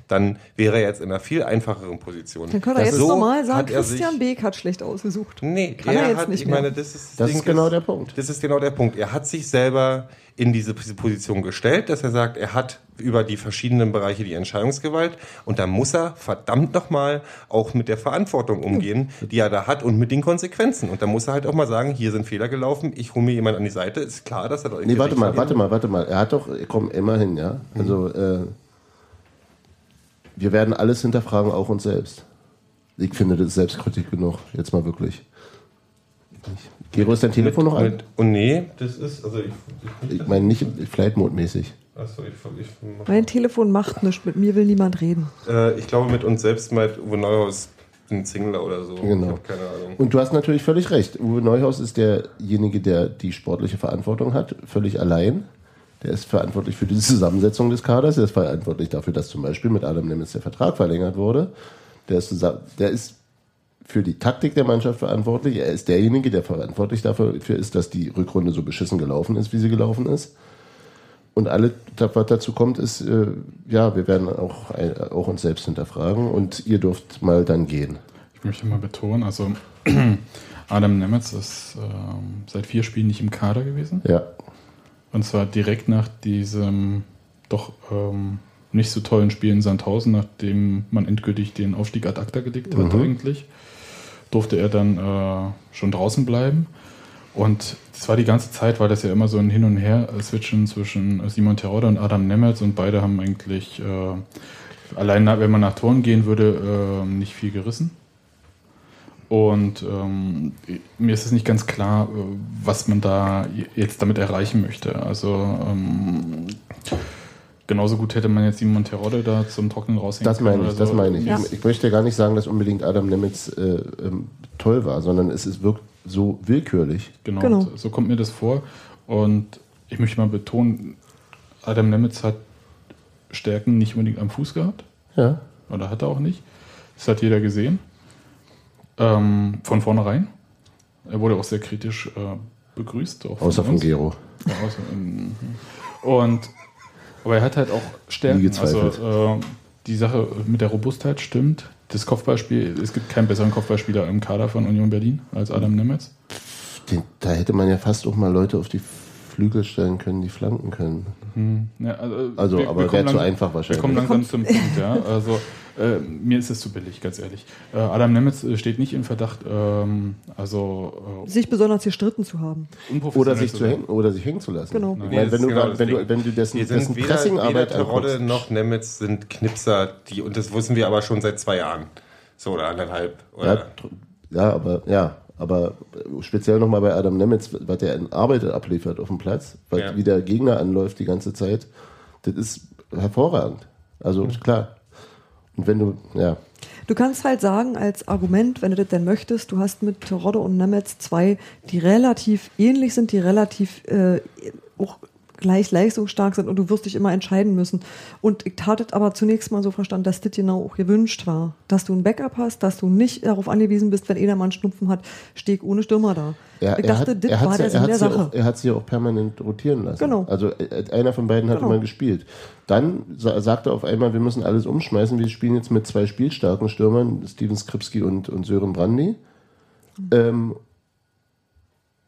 dann wäre er jetzt in einer viel einfacheren Position. Dann könnte er Das jetzt so normal sagen, Christian Beek hat schlecht ausgesucht. Nee, Kann er er jetzt hat, nicht ich mehr. meine, das ist, Das Ding ist genau der Punkt. Das ist genau der Punkt. Er hat sich selber in diese Position gestellt, dass er sagt, er hat über die verschiedenen Bereiche die Entscheidungsgewalt und da muss er verdammt nochmal auch mit der Verantwortung umgehen, die er da hat und mit den Konsequenzen. Und da muss er halt auch mal sagen, hier sind Fehler gelaufen, ich hole mir jemand an die Seite. Ist klar, dass er doch Nee, warte mal, warte mal, warte mal. Er hat doch, komm, immerhin, ja. Also, äh, wir werden alles hinterfragen, auch uns selbst. Ich finde, das ist Selbstkritik genug. Jetzt mal wirklich. Gero, ist dein Telefon noch an? Mit, und nee, das ist, also ich, Ich meine, nicht Flight Mode mäßig. achso, ich, ich, Mein Telefon macht nichts, mit mir will niemand reden. äh, ich glaube mit uns selbst meint Uwe Neuhaus ein Singler oder so. Genau. Ich keine Ahnung. Und du hast natürlich völlig recht. Uwe Neuhaus ist derjenige, der die sportliche Verantwortung hat, völlig allein. Der ist verantwortlich für die Zusammensetzung des Kaders. Er ist verantwortlich dafür, dass zum Beispiel mit Adam Nemitz der Vertrag verlängert wurde. Der ist, der ist für die Taktik der Mannschaft verantwortlich. Er ist derjenige, der verantwortlich dafür ist, dass die Rückrunde so beschissen gelaufen ist, wie sie gelaufen ist. Und alle, was dazu kommt, ist, äh, ja, wir werden auch, äh, auch uns selbst hinterfragen und ihr dürft mal dann gehen. Ich möchte mal betonen, also (clears throat) Adam Nemetz ist ähm, seit vier Spielen nicht im Kader gewesen. Ja, Und zwar direkt nach diesem doch ähm, nicht so tollen Spiel in Sandhausen, nachdem man endgültig den Aufstieg ad acta gelegt hat eigentlich, durfte er dann äh, schon draußen bleiben. Und es war die ganze Zeit, war das ja immer so ein Hin und Her äh, switchen zwischen Simon Terodde und Adam Nemetz und beide haben eigentlich äh, allein wenn man nach Toren gehen würde, äh, nicht viel gerissen. Und ähm, mir ist es nicht ganz klar, äh, was man da jetzt damit erreichen möchte. Also ähm, genauso gut hätte man jetzt Simon Terodde da zum Trocknen raushängen Das meine können ich, oder das so. meine ich. Ja. Ich möchte gar nicht sagen, dass unbedingt Adam Nemitz äh, ähm, toll war, sondern es ist wirkt so willkürlich. Genau, Genau. So, so kommt mir das vor. Und ich möchte mal betonen, Adam Nemitz hat Stärken nicht unbedingt am Fuß gehabt. Ja. Oder hat er auch nicht. Das hat jeder gesehen. Ähm, von vornherein. Er wurde auch sehr kritisch äh, begrüßt. Auch Außer von uns. Gero. Ja, außer, ähm, und aber er hat halt auch Stärken. Also äh, die Sache mit der Robustheit stimmt. das Kopfballspiel, es gibt keinen besseren Kopfballspieler im Kader von Union Berlin als Adam Nemetz. Den, da hätte man ja fast auch mal Leute auf die Flügel stellen können, die flanken können. Hm. Ja, also, Also, wir- aber wir kommen wäre zu einfach Wir wahrscheinlich. kommen langsam zum Punkt, ja. Also äh, mir ist es zu billig, ganz ehrlich. Äh, Adam Nemetz äh, steht nicht in Verdacht, ähm, also äh, Sich besonders gestritten zu haben. Oder sich, zu hängen, oder sich hängen zu lassen. Genau. Nee, meine, das wenn, ist du, genau wenn, du, wenn du dessen, Wir dessen sind weder, Pressingarbeit weder Terodde noch Nemitz sind Knipser, die, und das wissen wir aber schon seit zwei Jahren. So, oder anderthalb. Ja, Oder? tr- ja, aber ja, aber speziell nochmal bei Adam Nemitz, was der in Arbeit abliefert auf dem Platz, weil Ja. wie der Gegner anläuft die ganze Zeit, das ist hervorragend. Also klar. Und wenn du, ja, Du kannst halt sagen, als Argument, wenn du das denn möchtest, du hast mit Terodde und Nemetz zwei, die relativ ähnlich sind, die relativ äh, auch gleich leistungsstark sind und du wirst dich immer entscheiden müssen. Und ich hatte es aber zunächst mal so verstanden, dass das genau auch gewünscht war. Dass du ein Backup hast, dass du nicht darauf angewiesen bist, wenn einer mal einen Schnupfen hat, steh ich ohne Stürmer da. er, ich dachte, hat, das war hat, der er Sinn hat der sie Sache. auch, er hat sie auch permanent rotieren lassen. Genau. Also äh, einer von beiden hatte Genau. mal gespielt. Dann sa sagte er auf einmal, wir müssen alles umschmeißen. Wir spielen jetzt mit zwei spielstarken Stürmern, Steven Skripski und, und Sören Brandy. Ähm,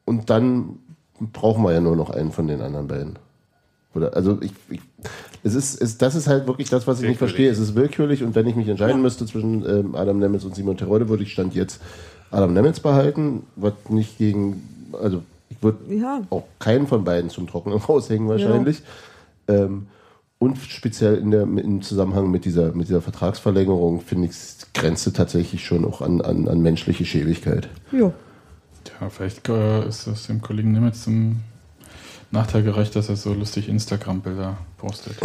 und dann brauchen wir ja nur noch einen von den anderen beiden. Oder, also ich, ich es ist, es, das ist halt wirklich das, was ich nicht verstehe. Es ist willkürlich und wenn ich mich entscheiden müsste zwischen ähm, Adam Nemitz und Simon Terodde, würde ich Stand jetzt Adam Nemitz behalten, was nicht gegen, also ich würde Ja. auch keinen von beiden zum Trockenen (laughs) raushängen wahrscheinlich. Ähm, und speziell in der, im Zusammenhang mit dieser, mit dieser Vertragsverlängerung finde ich es grenzt tatsächlich schon auch an, an, an menschliche Schäbigkeit. Ja. Ja, vielleicht äh, ist es dem Kollegen Nemetz zum Nachteil gerecht, dass er so lustig Instagram-Bilder postet.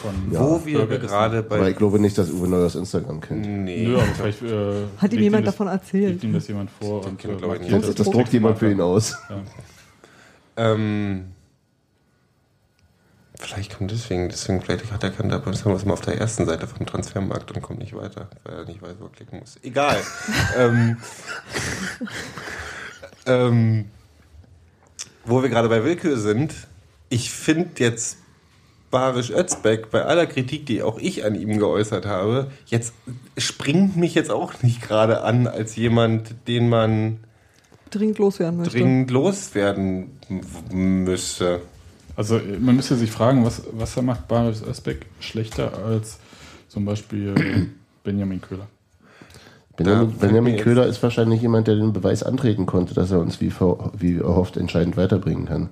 Von Wo wir gerade bei. Aber ich glaube nicht, dass Uwe Neuers Instagram kennt. Nee. Nö, aber vielleicht äh, Hat ihm jemand das, davon erzählt? Legt ihm das jemand vor und kennt, äh, nicht. Das, das druckt jemand für ihn aus. Ähm, vielleicht kommt deswegen, deswegen vielleicht hat er keinen dabei, das haben wir mal auf der ersten Seite vom Transfermarkt und kommt nicht weiter, weil er nicht weiß, wo er klicken muss. Egal. (laughs) ähm, ähm, wo wir gerade bei Willkür sind, ich finde jetzt Barisch Özbeck, bei aller Kritik, die auch ich an ihm geäußert habe, jetzt springt mich jetzt auch nicht gerade an als jemand, den man Dringend loswerden möchte. dringend loswerden müsste. Also man müsste sich fragen, was, was macht Baris Özbeck schlechter als zum Beispiel Benjamin Köhler. Benjamin, Benjamin Köhler ist wahrscheinlich jemand, der den Beweis antreten konnte, dass er uns wie, wie erhofft entscheidend weiterbringen kann.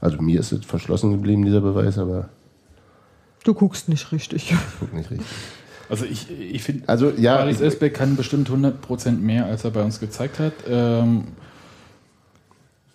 Also mir ist es verschlossen geblieben, dieser Beweis, aber Du guckst nicht richtig. ich guck nicht richtig. Also ich, ich finde, Also ja, Baris ich, Özbeck kann bestimmt 100% mehr, als er bei uns gezeigt hat. Ähm,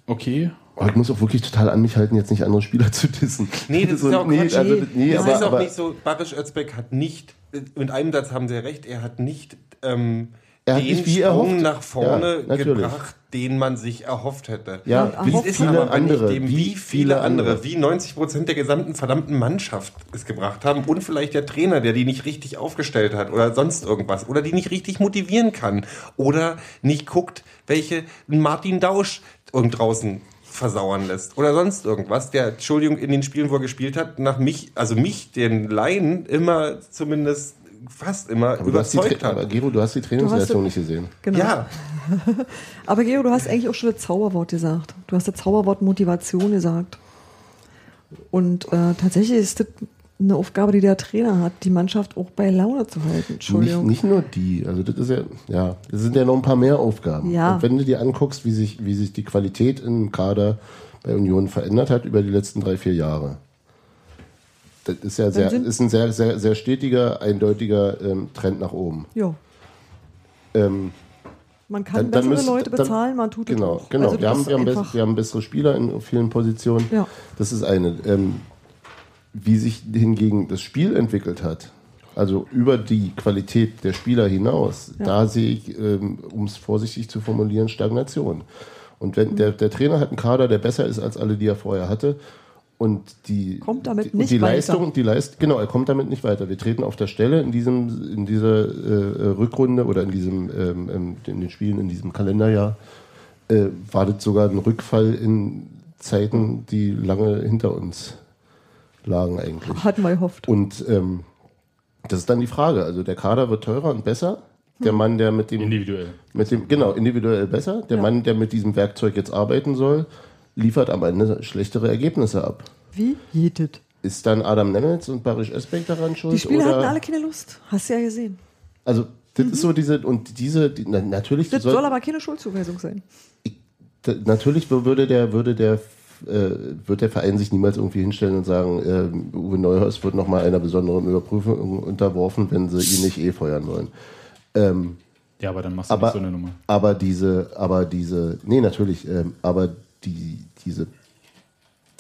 okay, ich muss auch wirklich total an mich halten, jetzt nicht andere Spieler (laughs) zu dissen. Nee, das (laughs) So, ist ja auch nee, Quatsch. also, nee, das aber, ist auch aber nicht so. Barisch Özbeck hat nicht, mit einem Satz haben Sie recht, er hat nicht ähm, Er hat den nicht wie Sprung erhofft. nach vorne Ja, gebracht, den man sich erhofft hätte. ja, Ja, wie Es ist viele aber, andere, dem, wie viele andere, wie 90 Prozent der gesamten verdammten Mannschaft es gebracht haben und vielleicht der Trainer, der die nicht richtig aufgestellt hat oder sonst irgendwas oder die nicht richtig motivieren kann oder nicht guckt, welche Martin Dausch irgend draußen versauern lässt oder sonst irgendwas, der, Entschuldigung, in den Spielen, wo er gespielt hat, nach mich, also mich, den Laien, immer zumindest fast immer aber du hast die, überzeugt Tra- aber hat. Gero, du hast die Trainingsleistung nicht gesehen. Genau. Ja, (laughs) Aber Gero, du hast eigentlich auch schon das Zauberwort gesagt. Du hast das Zauberwort Motivation gesagt. Und äh, tatsächlich ist das eine Aufgabe, die der Trainer hat, die Mannschaft auch bei Laune zu halten. Nicht, Entschuldigung. nicht nur die, also das ist ja, ja, das sind ja noch ein paar mehr Aufgaben. Ja. Und wenn du dir anguckst, wie sich, wie sich die Qualität im Kader bei Union verändert hat über die letzten drei, vier Jahre. Das ist ja sehr, ist ein sehr, sehr, sehr stetiger, eindeutiger ähm, Trend nach oben. Ja. Ähm, Man kann Dann- dann bessere müsst- Leute dann- bezahlen, man tut genau, es auch. genau. Also wir, haben, wir, haben einfach- bess- wir haben bessere Spieler in vielen Positionen. Ja. Das ist eine. Ähm, wie sich hingegen das Spiel entwickelt hat, also über die Qualität der Spieler hinaus, Ja. da sehe ich, ähm, um es vorsichtig zu formulieren, Stagnation. Und wenn der, der Trainer hat einen Kader, der besser ist als alle, die er vorher hatte, und die, Kommt damit nicht die weiter. Leistung, die Leist, genau, er kommt damit nicht weiter. Wir treten auf der Stelle in diesem, in dieser äh, Rückrunde oder in diesem, ähm, ähm, in den Spielen in diesem Kalenderjahr äh, war das sogar ein Rückfall in Zeiten, die lange hinter uns lagen eigentlich. Hatten wir gehofft. Und ähm, Das ist dann die Frage. Also der Kader wird teurer und besser. Der Mann, der mit dem Individuell. mit dem genau individuell besser. Der Mann, der mit diesem Werkzeug jetzt arbeiten soll, liefert am Ende schlechtere Ergebnisse ab. Wie? Jedet. Ist dann Adam Nemitz und Barisch Esbeck daran schuld? Die Spieler oder? hatten alle keine Lust. Hast du ja gesehen. Also das ist so diese und diese die, na, natürlich Das soll, soll aber keine Schuldzuweisung sein. d- natürlich würde der würde der wird der Verein sich niemals irgendwie hinstellen und sagen, äh, Uwe Neuhaus wird nochmal einer besonderen Überprüfung unterworfen, wenn sie ihn nicht eh feuern wollen. Ähm, Ja, aber dann machst du aber, nicht so eine Nummer. aber diese, aber diese, nee, natürlich, ähm, aber die, diese,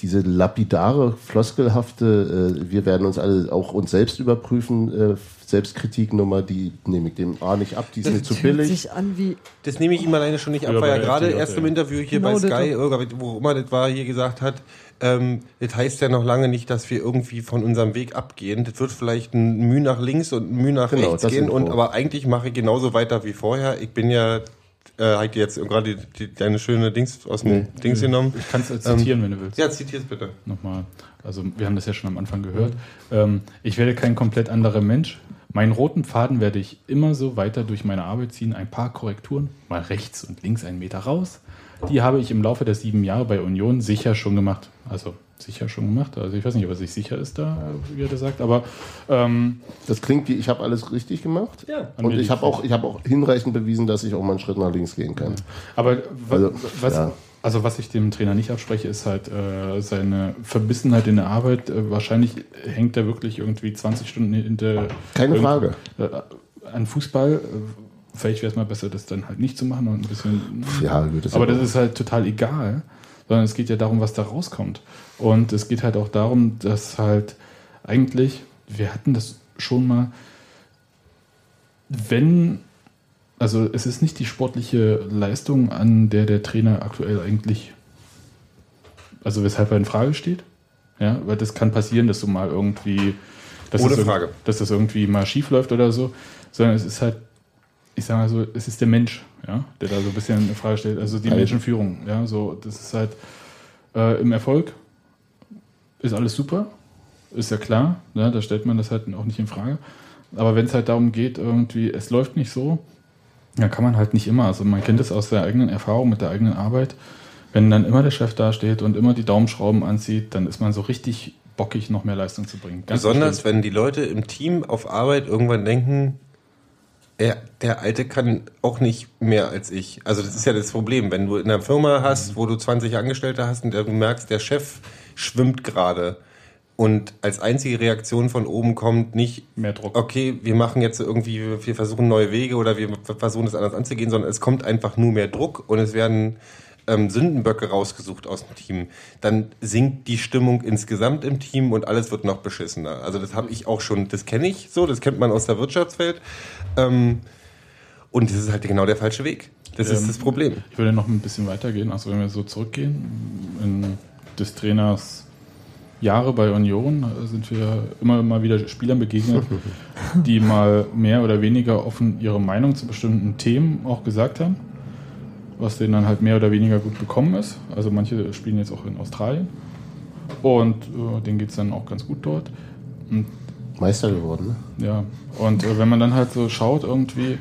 diese lapidare, floskelhafte, äh, wir werden uns alle auch uns selbst überprüfen, äh, Selbstkritiknummer, die nehme ich dem A nicht ab, die ist mir zu billig. sich an wie Das nehme ich ihm alleine schon nicht ab, Früher weil er gerade erst im ja. Interview hier Genau, bei das Sky, wo immer das war, hier gesagt hat, ähm, das heißt ja noch lange nicht, dass wir irgendwie von unserem Weg abgehen. Das wird vielleicht ein Mühe nach links und ein Mühe nach Genau, rechts das gehen. Und aber eigentlich mache ich genauso weiter wie vorher. Ich bin ja, äh, hat jetzt gerade die, die, deine schöne Dings aus dem Dings genommen. Ich kann es zitieren, wenn du willst. Ja, zitier's bitte. Nochmal. Also wir haben das ja schon am Anfang gehört. Ähm, ich werde kein komplett anderer Mensch. Meinen roten Faden werde ich immer so weiter durch meine Arbeit ziehen. Ein paar Korrekturen, mal rechts und links einen Meter raus. Die habe ich im Laufe der sieben Jahre bei Union sicher schon gemacht. Also sicher schon gemacht. Also ich weiß nicht, ob er sich sicher ist da, wie er das sagt, aber ähm, Das klingt wie, ich habe alles richtig gemacht. Ja. Und ich habe auch, ich habe auch hinreichend bewiesen, dass ich auch mal einen Schritt nach links gehen kann. Aber Also, was, ja. also was ich dem Trainer nicht abspreche, ist halt äh, seine Verbissenheit in der Arbeit. Äh, wahrscheinlich hängt er wirklich irgendwie 20 Stunden hinter Keine Frage. Äh, an Fußball. Vielleicht wäre es mal besser, das dann halt nicht zu machen und ein bisschen. Ja, gut, das aber das ist halt total egal, sondern es geht ja darum, was da rauskommt. Und es geht halt auch darum, dass halt eigentlich, wir hatten das schon mal, wenn, also es ist nicht die sportliche Leistung, an der der Trainer aktuell eigentlich, also weshalb er in Frage steht. Ja, weil das kann passieren, dass du mal irgendwie, dass, Ohne das, Frage. dass das irgendwie mal schief läuft oder so, sondern es ist halt, ich sage mal so, es ist der Mensch, ja, der da so ein bisschen in Frage stellt, also die Also- Menschenführung, ja, so, das ist halt äh, im Erfolg ist alles super, ist ja klar, ne, da stellt man das halt auch nicht in Frage. Aber wenn es halt darum geht, irgendwie, es läuft nicht so, dann kann man halt nicht immer. Also man kennt es aus der eigenen Erfahrung mit der eigenen Arbeit. Wenn dann immer der Chef dasteht und immer die Daumenschrauben anzieht, dann ist man so richtig bockig, noch mehr Leistung zu bringen. Ganz Besonders bestimmt. wenn die Leute im Team auf Arbeit irgendwann denken, er, der Alte kann auch nicht mehr als ich. Also das ist ja das Problem. Wenn du in einer Firma hast, wo du 20 Angestellte hast und du merkst, der Chef schwimmt gerade und als einzige Reaktion von oben kommt nicht, Mehr Druck. okay, wir machen jetzt irgendwie, wir versuchen neue Wege oder wir versuchen es anders anzugehen, sondern es kommt einfach nur mehr Druck und es werden ähm, Sündenböcke rausgesucht aus dem Team. Dann sinkt die Stimmung insgesamt im Team und alles wird noch beschissener. Also das habe ich auch schon, das kenne ich so, das kennt man aus der Wirtschaftswelt. Ähm, und das ist halt genau der falsche Weg. Das ist Ähm, das Problem. Ich würde noch ein bisschen weitergehen. Also wenn wir so zurückgehen, in des Trainers Jahre bei Union sind wir immer mal wieder Spielern begegnet, (laughs) die mal mehr oder weniger offen ihre Meinung zu bestimmten Themen auch gesagt haben, was denen dann halt mehr oder weniger gut bekommen ist. Also manche spielen jetzt auch in Australien und äh, denen geht es dann auch ganz gut dort. Und Meister geworden, ne? ja, und äh, wenn man dann halt so schaut, irgendwie,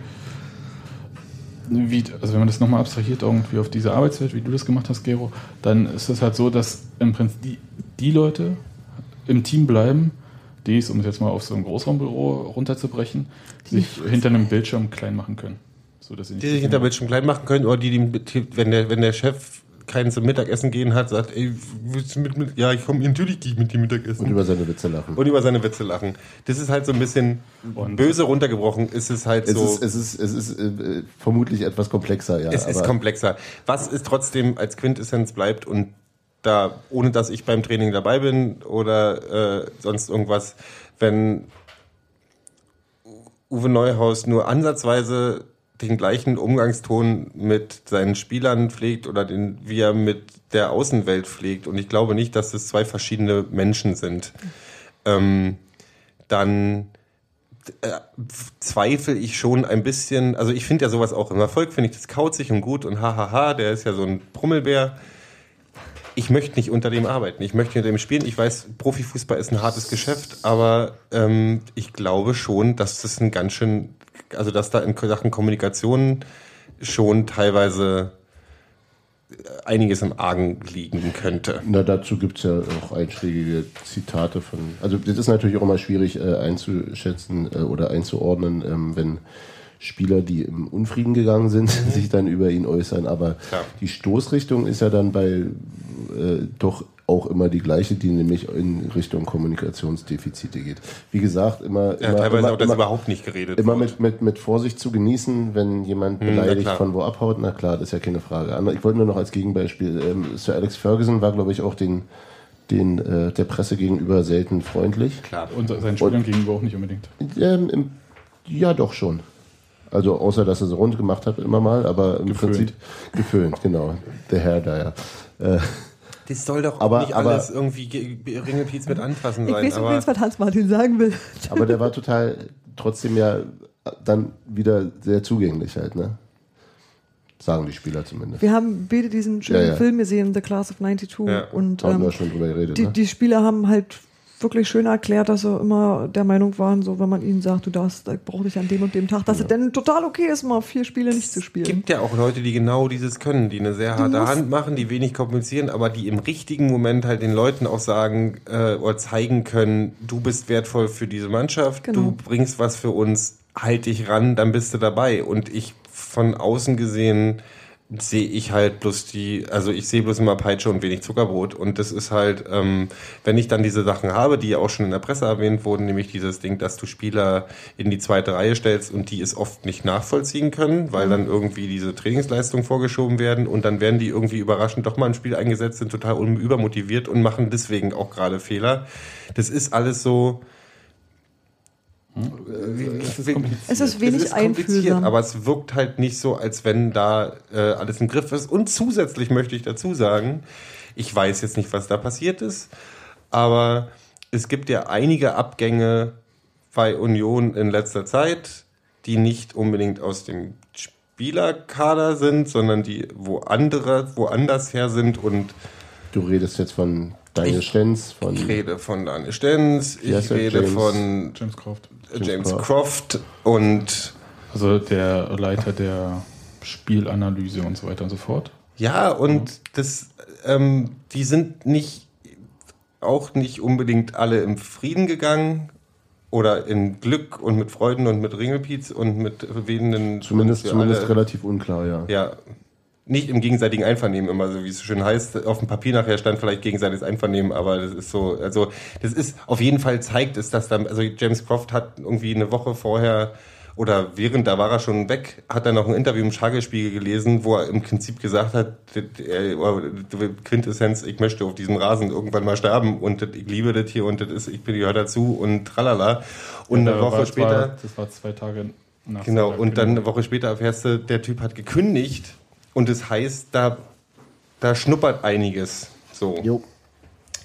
wie, also wenn man das nochmal abstrahiert, irgendwie auf diese Arbeitswelt, wie du das gemacht hast, Gero, dann ist es halt so, dass im Prinzip die, die Leute im Team bleiben, die es, um es jetzt mal auf so ein Großraumbüro runterzubrechen, sich hinter einem Bildschirm klein machen können. So, dass sie nicht Die sich hinter Bildschirm klein machen können oder die, die wenn der, wenn der Chef keinen zum Mittagessen gehen hat, sagt, ey, willst du mit, mit ja, ich komme, natürlich gehe ich mit dir Mittagessen. Und über seine Witze lachen. und über seine Witze lachen. Das ist halt so ein bisschen Und- böse runtergebrochen, ist es halt es, so. ist, es ist, es ist äh, vermutlich etwas komplexer, ja. es ist komplexer. Was es trotzdem als Quintessenz bleibt und da, ohne dass ich beim Training dabei bin oder äh, sonst irgendwas, wenn Uwe Neuhaus nur ansatzweise den gleichen Umgangston mit seinen Spielern pflegt oder den, wie er mit der Außenwelt pflegt, und ich glaube nicht, dass das zwei verschiedene Menschen sind, ähm, dann äh, zweifle ich schon ein bisschen, also ich finde ja sowas auch im Erfolg, finde ich das kauzig und gut und hahaha, der ist ja so ein Brummelbär. ich möchte nicht unter dem arbeiten. Ich möchte unter dem spielen. Ich weiß, Profifußball ist ein hartes Geschäft, aber ähm, ich glaube schon, dass das ein ganz schön, also dass da in Sachen Kommunikation schon teilweise einiges im Argen liegen könnte. Na, dazu gibt es ja auch einschlägige Zitate von. Also, das ist natürlich auch immer schwierig äh, einzuschätzen äh, oder einzuordnen, ähm, wenn Spieler, die im Unfrieden gegangen sind, (laughs) sich dann über ihn äußern. Aber Klar. die Stoßrichtung ist ja dann bei äh, doch auch immer die gleiche, die nämlich in Richtung Kommunikationsdefizite geht. Wie gesagt, immer, ja, immer teilweise immer, auch das immer, überhaupt nicht geredet. Immer mit, mit, mit Vorsicht zu genießen, wenn jemand hm, beleidigt von wo abhaut. Na klar, das ist ja keine Frage. Ich wollte nur noch als Gegenbeispiel, ähm, Sir Alex Ferguson war, glaube ich, auch den den äh, der Presse gegenüber selten freundlich. Klar. Und seinen Spielern gegenüber auch nicht unbedingt. Ähm, im, ja, doch schon. Also außer dass er so rund gemacht hat immer mal, aber im geföhnt. Prinzip geföhnt, genau. Der Herr da ja. Äh, das soll doch aber, nicht aber, alles irgendwie Ringelpiez mit anfassen sein. Ich weiß übrigens, was Hans-Martin sagen will. Aber der war total trotzdem ja dann wieder sehr zugänglich halt, ne? Sagen die Spieler zumindest. Wir haben beide diesen schönen ja, ja. Film gesehen, The Class of 92. Ja. Und ähm, wir schon drüber geredet, die, ne? die Spieler haben halt wirklich schön erklärt, dass sie immer der Meinung waren, so wenn man ihnen sagt, du darfst, ich brauche dich an dem und dem Tag, dass ja. es denn total okay ist, mal vier Spiele nicht zu spielen. Es gibt ja auch Leute, die genau dieses können, die eine sehr harte Hand machen, die wenig kommunizieren, aber die im richtigen Moment halt den Leuten auch sagen äh, oder zeigen können, du bist wertvoll für diese Mannschaft, genau. du bringst was für uns, halt dich ran, dann bist du dabei. Und ich von außen gesehen sehe ich halt bloß die, also ich sehe bloß immer Peitsche und wenig Zuckerbrot und das ist halt, ähm, wenn ich dann diese Sachen habe, die ja auch schon in der Presse erwähnt wurden, nämlich dieses Ding, dass du Spieler in die zweite Reihe stellst und die es oft nicht nachvollziehen können, weil mhm. dann irgendwie diese Trainingsleistungen vorgeschoben werden und dann werden die irgendwie überraschend doch mal im Spiel eingesetzt, sind total übermotiviert und machen deswegen auch gerade Fehler. Das ist alles so, es ist, es ist wenig es ist einfühlsam. Aber es wirkt halt nicht so, als wenn da äh, alles im Griff ist. Und zusätzlich möchte ich dazu sagen, ich weiß jetzt nicht, was da passiert ist, aber es gibt ja einige Abgänge bei Union in letzter Zeit, die nicht unbedingt aus dem Spielerkader sind, sondern die wo andere, woanders her sind und Du redest jetzt von Daniel Stenz, von. Ich rede von Daniel Stenz, ich rede James, von James Croft. James, Croft und. Also der Leiter der Spielanalyse und so weiter und so fort. Ja, und das, ähm, die sind nicht auch nicht unbedingt alle im Frieden gegangen oder in Glück und mit Freuden und mit Ringelpiez und mit wehenden. Zumindest, zumindest alle, relativ unklar, ja. Ja, nicht im gegenseitigen Einvernehmen immer, so wie es so schön heißt. Auf dem Papier nachher stand vielleicht gegenseitiges Einvernehmen, aber das ist so, also das ist auf jeden Fall zeigt es, dass dann, also James Croft hat irgendwie eine Woche vorher oder während, da war er schon weg, hat er noch ein Interview im Schlagerspiegel gelesen, wo er im Prinzip gesagt hat, Quintessenz, ich möchte auf diesem Rasen irgendwann mal sterben und ich liebe das hier und das ist, ich gehöre dazu und tralala. Und ja, eine Woche später. War, das war zwei Tage nach Genau, und dann eine Woche später erfährst du, der Typ hat gekündigt und das heißt, da, da schnuppert einiges. So. Jo.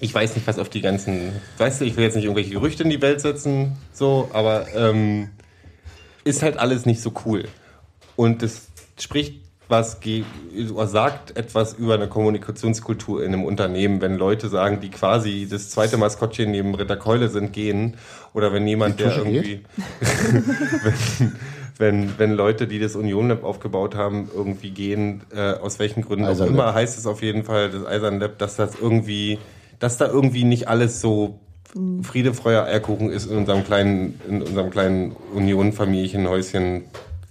Ich weiß nicht, was auf die ganzen. Weißt du, ich will jetzt nicht irgendwelche Gerüchte in die Welt setzen, so, aber ähm, ist halt alles nicht so cool. Und das spricht was sagt etwas über eine Kommunikationskultur in einem Unternehmen, wenn Leute sagen, die quasi das zweite Maskottchen neben Ritter Keule sind, gehen. Oder wenn jemand, der irgendwie. (laughs) wenn, wenn, wenn Leute, die das Union Lab aufgebaut haben, irgendwie gehen, äh, aus welchen Gründen Eisern auch immer, Lab. heißt es auf jeden Fall, das Eisern Lab, dass das irgendwie, dass da irgendwie nicht alles so Friede, Freude, Eierkuchen ist in unserem kleinen, in unserem kleinen Union-Familienhäuschen,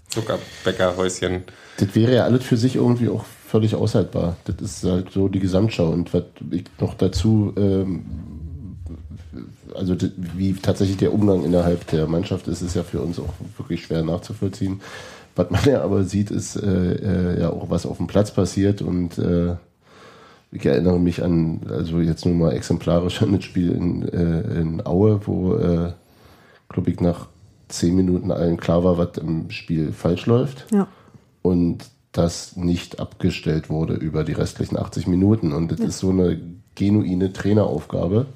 Zuckerbäckerhäuschen. Das wäre ja alles für sich irgendwie auch völlig aushaltbar. Das ist halt so die Gesamtschau. Und was ich noch dazu ähm, also wie tatsächlich der Umgang innerhalb der Mannschaft ist, ist ja für uns auch wirklich schwer nachzuvollziehen. Was man (laughs) ja aber sieht, ist äh, äh, ja auch, was auf dem Platz passiert und äh, ich erinnere mich an, also jetzt nur mal exemplarisch (laughs) an das Spiel in, äh, in Aue, wo, äh, glaube ich, nach zehn Minuten allen klar war, was im Spiel falsch läuft. Ja. Und das nicht abgestellt wurde über die restlichen 80 Minuten. Und das ja. ist so eine genuine Traineraufgabe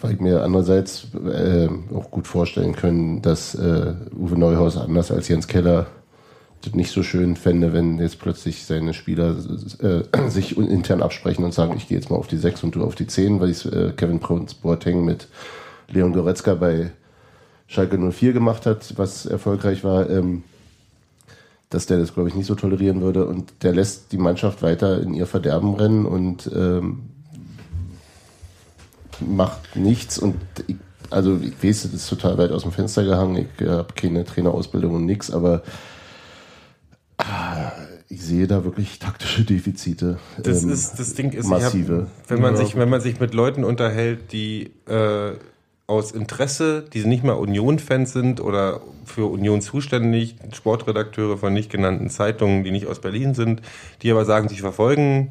weil ich mir andererseits äh, auch gut vorstellen können, dass äh, Uwe Neuhaus anders als Jens Keller nicht so schön fände, wenn jetzt plötzlich seine Spieler äh, sich intern absprechen und sagen, ich gehe jetzt mal auf die 6 und du auf die 10, weil ich äh, Kevin Boateng mit Leon Goretzka bei Schalke 04 gemacht hat, was erfolgreich war, ähm, dass der das, glaube ich, nicht so tolerieren würde. Und der lässt die Mannschaft weiter in ihr Verderben rennen und ähm, macht nichts. Und ich, also ich weiß, das ist total weit aus dem Fenster gehangen. Ich habe keine Trainerausbildung und nichts, aber ah, ich sehe da wirklich taktische Defizite. Das ähm, ist das Ding ist, massive. Hab, wenn man sich wenn man sich mit Leuten unterhält, die äh, aus Interesse, die nicht mal Union-Fans sind oder für Union zuständig, Sportredakteure von nicht genannten Zeitungen, die nicht aus Berlin sind, die aber sagen, sie verfolgen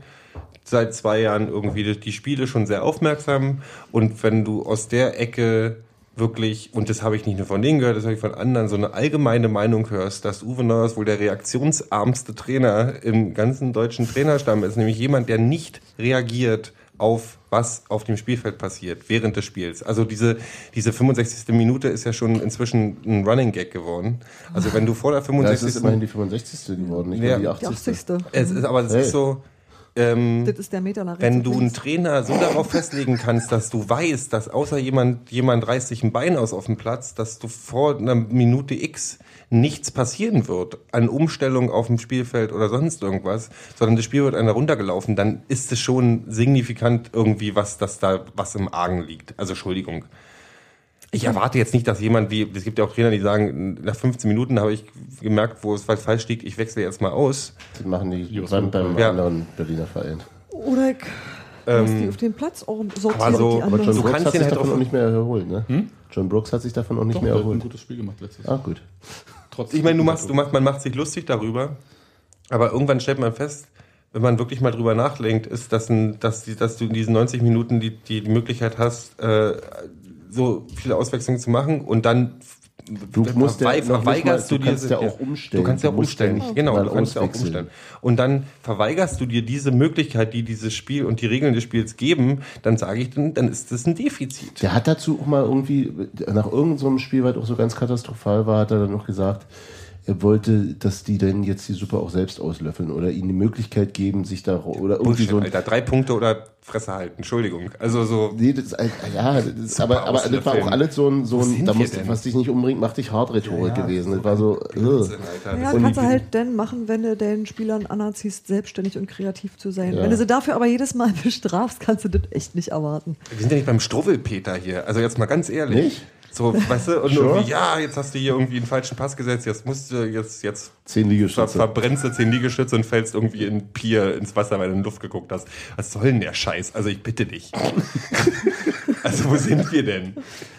seit zwei Jahren irgendwie die Spiele schon sehr aufmerksam. Und wenn du aus der Ecke wirklich, und das habe ich nicht nur von denen gehört, das habe ich von anderen, so eine allgemeine Meinung hörst, dass Uwe Neuers wohl der reaktionsarmste Trainer im ganzen deutschen Trainerstamm ist, nämlich jemand, der nicht reagiert auf was auf dem Spielfeld passiert während des Spiels. Also diese, diese 65. Minute ist ja schon inzwischen ein Running Gag geworden. Also wenn du vor der 65. Ja, es ist immerhin die 65. geworden, nicht ja, die 80. Die 80. Es ist, aber es hey. ist so, ähm, das ist der Meter wenn du einen Trainer so darauf festlegen kannst, dass du weißt, dass außer jemand, jemand reißt sich ein Bein aus auf dem Platz, dass du vor einer Minute X nichts passieren wird an Umstellung auf dem Spielfeld oder sonst irgendwas, sondern das Spiel wird einer runtergelaufen, dann ist es schon signifikant irgendwie, was das da, was im Argen liegt. Also Entschuldigung. Ich erwarte jetzt nicht, dass jemand wie, es gibt ja auch Trainer, die sagen, nach 15 Minuten habe ich gemerkt, wo es falsch liegt, ich wechsle jetzt mal aus. Das machen die beim, beim ja. anderen Berliner Verein. Oder ich ähm, die auf den Platz sortiert. Aber, so, aber John Brooks hat sich halt davon auch nicht mehr erholt, ne? Hm? John Brooks hat sich davon auch nicht Doch, mehr erholt. ein gutes Spiel gemacht letztes Jahr. Ah, gut. Trotz ich meine, du machst, du machst, man macht sich lustig darüber, aber irgendwann stellt man fest, wenn man wirklich mal drüber nachdenkt, ist, dass, ein, dass, die, dass du in diesen 90 Minuten die, die, die Möglichkeit hast, äh, so viele Auswechslungen zu machen und dann du musst ja verweigerst mal, du, du kannst diese, ja auch umstellen. Du kannst ja auch umstellen. Genau, du kannst ja auch umstellen. Und dann verweigerst du dir diese Möglichkeit, die dieses Spiel und die Regeln des Spiels geben, dann sage ich, dann, dann ist das ein Defizit. Der hat dazu auch mal irgendwie, nach irgendeinem so Spiel, was auch so ganz katastrophal war, hat er dann noch gesagt, wollte, dass die denn jetzt die Suppe auch selbst auslöffeln oder ihnen die Möglichkeit geben, sich da oder irgendwie Bullshit, so ein, Alter, drei Punkte oder Fresse halten, Entschuldigung. Also so. Nee, das ist, ja, das ist, aber, aber das war auch alles so ein, so ein da musst, was dich nicht umbringt, macht dich hart Rhetorik ja, ja, gewesen. Das war so. Blödsinn, ja, kannst du halt denn machen, wenn du den Spielern anerziehst, selbstständig und kreativ zu sein. Ja. Wenn du sie dafür aber jedes Mal (laughs) bestrafst, kannst du das echt nicht erwarten. Wir sind ja nicht beim Struwwelpeter hier. Also jetzt mal ganz ehrlich. Nicht? So, weißt du, und sure. irgendwie, ja, jetzt hast du hier irgendwie einen falschen Pass gesetzt, jetzt musst du, jetzt, jetzt zehn Liegestütze. verbrennst du zehn Liegestütze und fällst irgendwie in Pier ins Wasser, weil du in die Luft geguckt hast. Was soll denn der Scheiß? Also ich bitte dich. (laughs) also wo sind wir denn?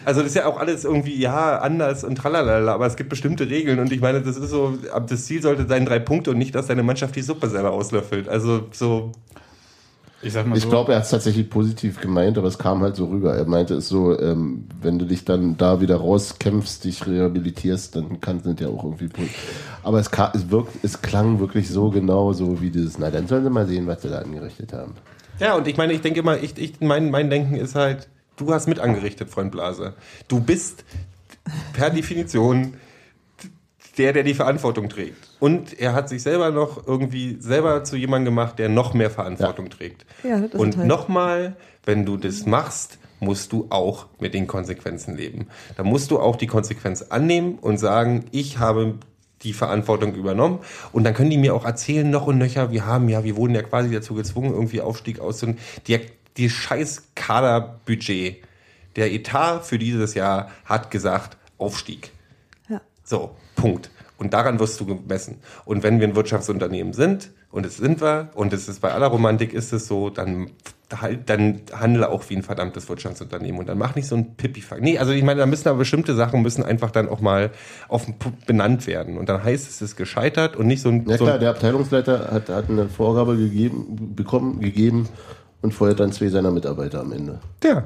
Also das ist ja auch alles irgendwie, ja, anders und tralalala, aber es gibt bestimmte Regeln und ich meine, das ist so, das Ziel sollte sein drei Punkte und nicht, dass deine Mannschaft die Suppe selber auslöffelt. Also so, ich, mal ich so. glaube, er hat es tatsächlich positiv gemeint, aber es kam halt so rüber. Er meinte es so, ähm, wenn du dich dann da wieder rauskämpfst, dich rehabilitierst, dann kann es ja auch irgendwie. Aber es, kam, es, wirkt, es klang wirklich so genau so wie dieses, na dann sollen sie mal sehen, was sie da angerichtet haben. Ja, und ich meine, ich denke immer, ich, ich, mein, mein Denken ist halt, du hast mit angerichtet, Freund Blase. Du bist per Definition der, der die Verantwortung trägt. Und er hat sich selber noch irgendwie selber zu jemandem gemacht, der noch mehr Verantwortung ja. trägt. Ja, und halt. nochmal, wenn du das machst, musst du auch mit den Konsequenzen leben. Da musst du auch die Konsequenz annehmen und sagen, ich habe die Verantwortung übernommen. Und dann können die mir auch erzählen, noch und nöcher, wir haben ja, wir wurden ja quasi dazu gezwungen, irgendwie Aufstieg auszunehmen. Die, die scheiß Kaderbudget, der Etat für dieses Jahr hat gesagt, Aufstieg. So, Punkt. Und daran wirst du gemessen. Und wenn wir ein Wirtschaftsunternehmen sind, und es sind wir, und es ist bei aller Romantik ist es so, dann halt, dann handle auch wie ein verdammtes Wirtschaftsunternehmen und dann mach nicht so ein Pipifax. Nee, also ich meine, da müssen aber bestimmte Sachen müssen einfach dann auch mal auf benannt werden. Und dann heißt es, es ist gescheitert und nicht so ein. Ja so klar, der Abteilungsleiter hat, hat eine Vorgabe gegeben, bekommen, gegeben und feuert dann zwei seiner Mitarbeiter am Ende. Ja.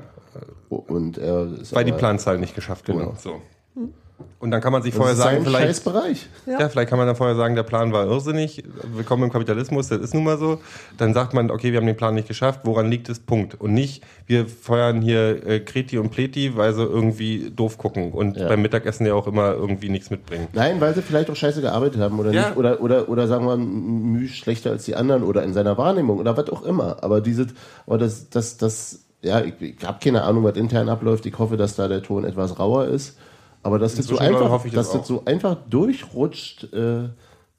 Und er ist Weil die Planzahl nicht geschafft genau. wurde. So. Hm. Und dann kann man sich Das vorher ist sagen, vielleicht, Scheißbereich. ja. vielleicht kann man dann vorher sagen, der Plan war irrsinnig. Willkommen im Kapitalismus, das ist nun mal so. Dann sagt man, okay, wir haben den Plan nicht geschafft. Woran liegt es? Punkt. Und nicht, wir feuern hier äh, Kreti und Pleti, weil sie irgendwie doof gucken und Ja. beim Mittagessen ja auch immer irgendwie nichts mitbringen. Nein, weil sie vielleicht auch scheiße gearbeitet haben oder Ja. nicht. Oder, oder, oder sagen wir, Mühe schlechter als die anderen oder in seiner Wahrnehmung oder was auch immer. Aber diese, aber das, das, das, ja, ich, ich habe keine Ahnung, was intern abläuft. Ich hoffe, dass da der Ton etwas rauer ist. Aber dass das so einfach, ich dass das so einfach durchrutscht, äh,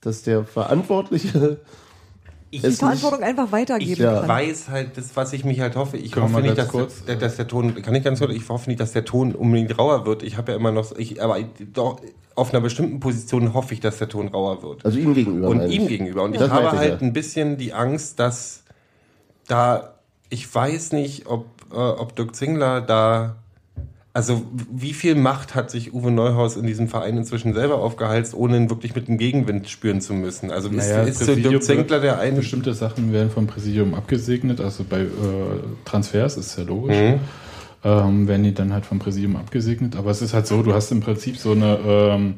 dass der Verantwortliche Ich, Die Verantwortung einfach ich weitergeben Ja. kann. weiß halt, das, was ich mich halt hoffe. Ich Können hoffe nicht, dass, kurz- der, dass der Ton, kann ich ganz kurz, ich hoffe nicht, dass der Ton unbedingt rauer wird. Ich habe ja immer noch, ich, aber ich, doch, auf einer bestimmten Position hoffe ich, dass der Ton rauer wird. Also ihm gegenüber. und ihm ich. gegenüber. Und Das ich habe ich halt ja. ein bisschen die Angst, dass da, ich weiß nicht, ob, äh, ob Dirk Zingler da, also wie viel Macht hat sich Uwe Neuhaus in diesem Verein inzwischen selber aufgeheizt, ohne ihn wirklich mit dem Gegenwind spüren zu müssen? Also ist, Naja, ist Präsidium Dirk wird- der eine... Bestimmte Sachen werden vom Präsidium abgesegnet, also bei äh, Transfers ist ja logisch. Mhm. Ähm, werden die dann halt vom Präsidium abgesegnet. Aber es ist halt so, du hast im Prinzip so eine, ähm,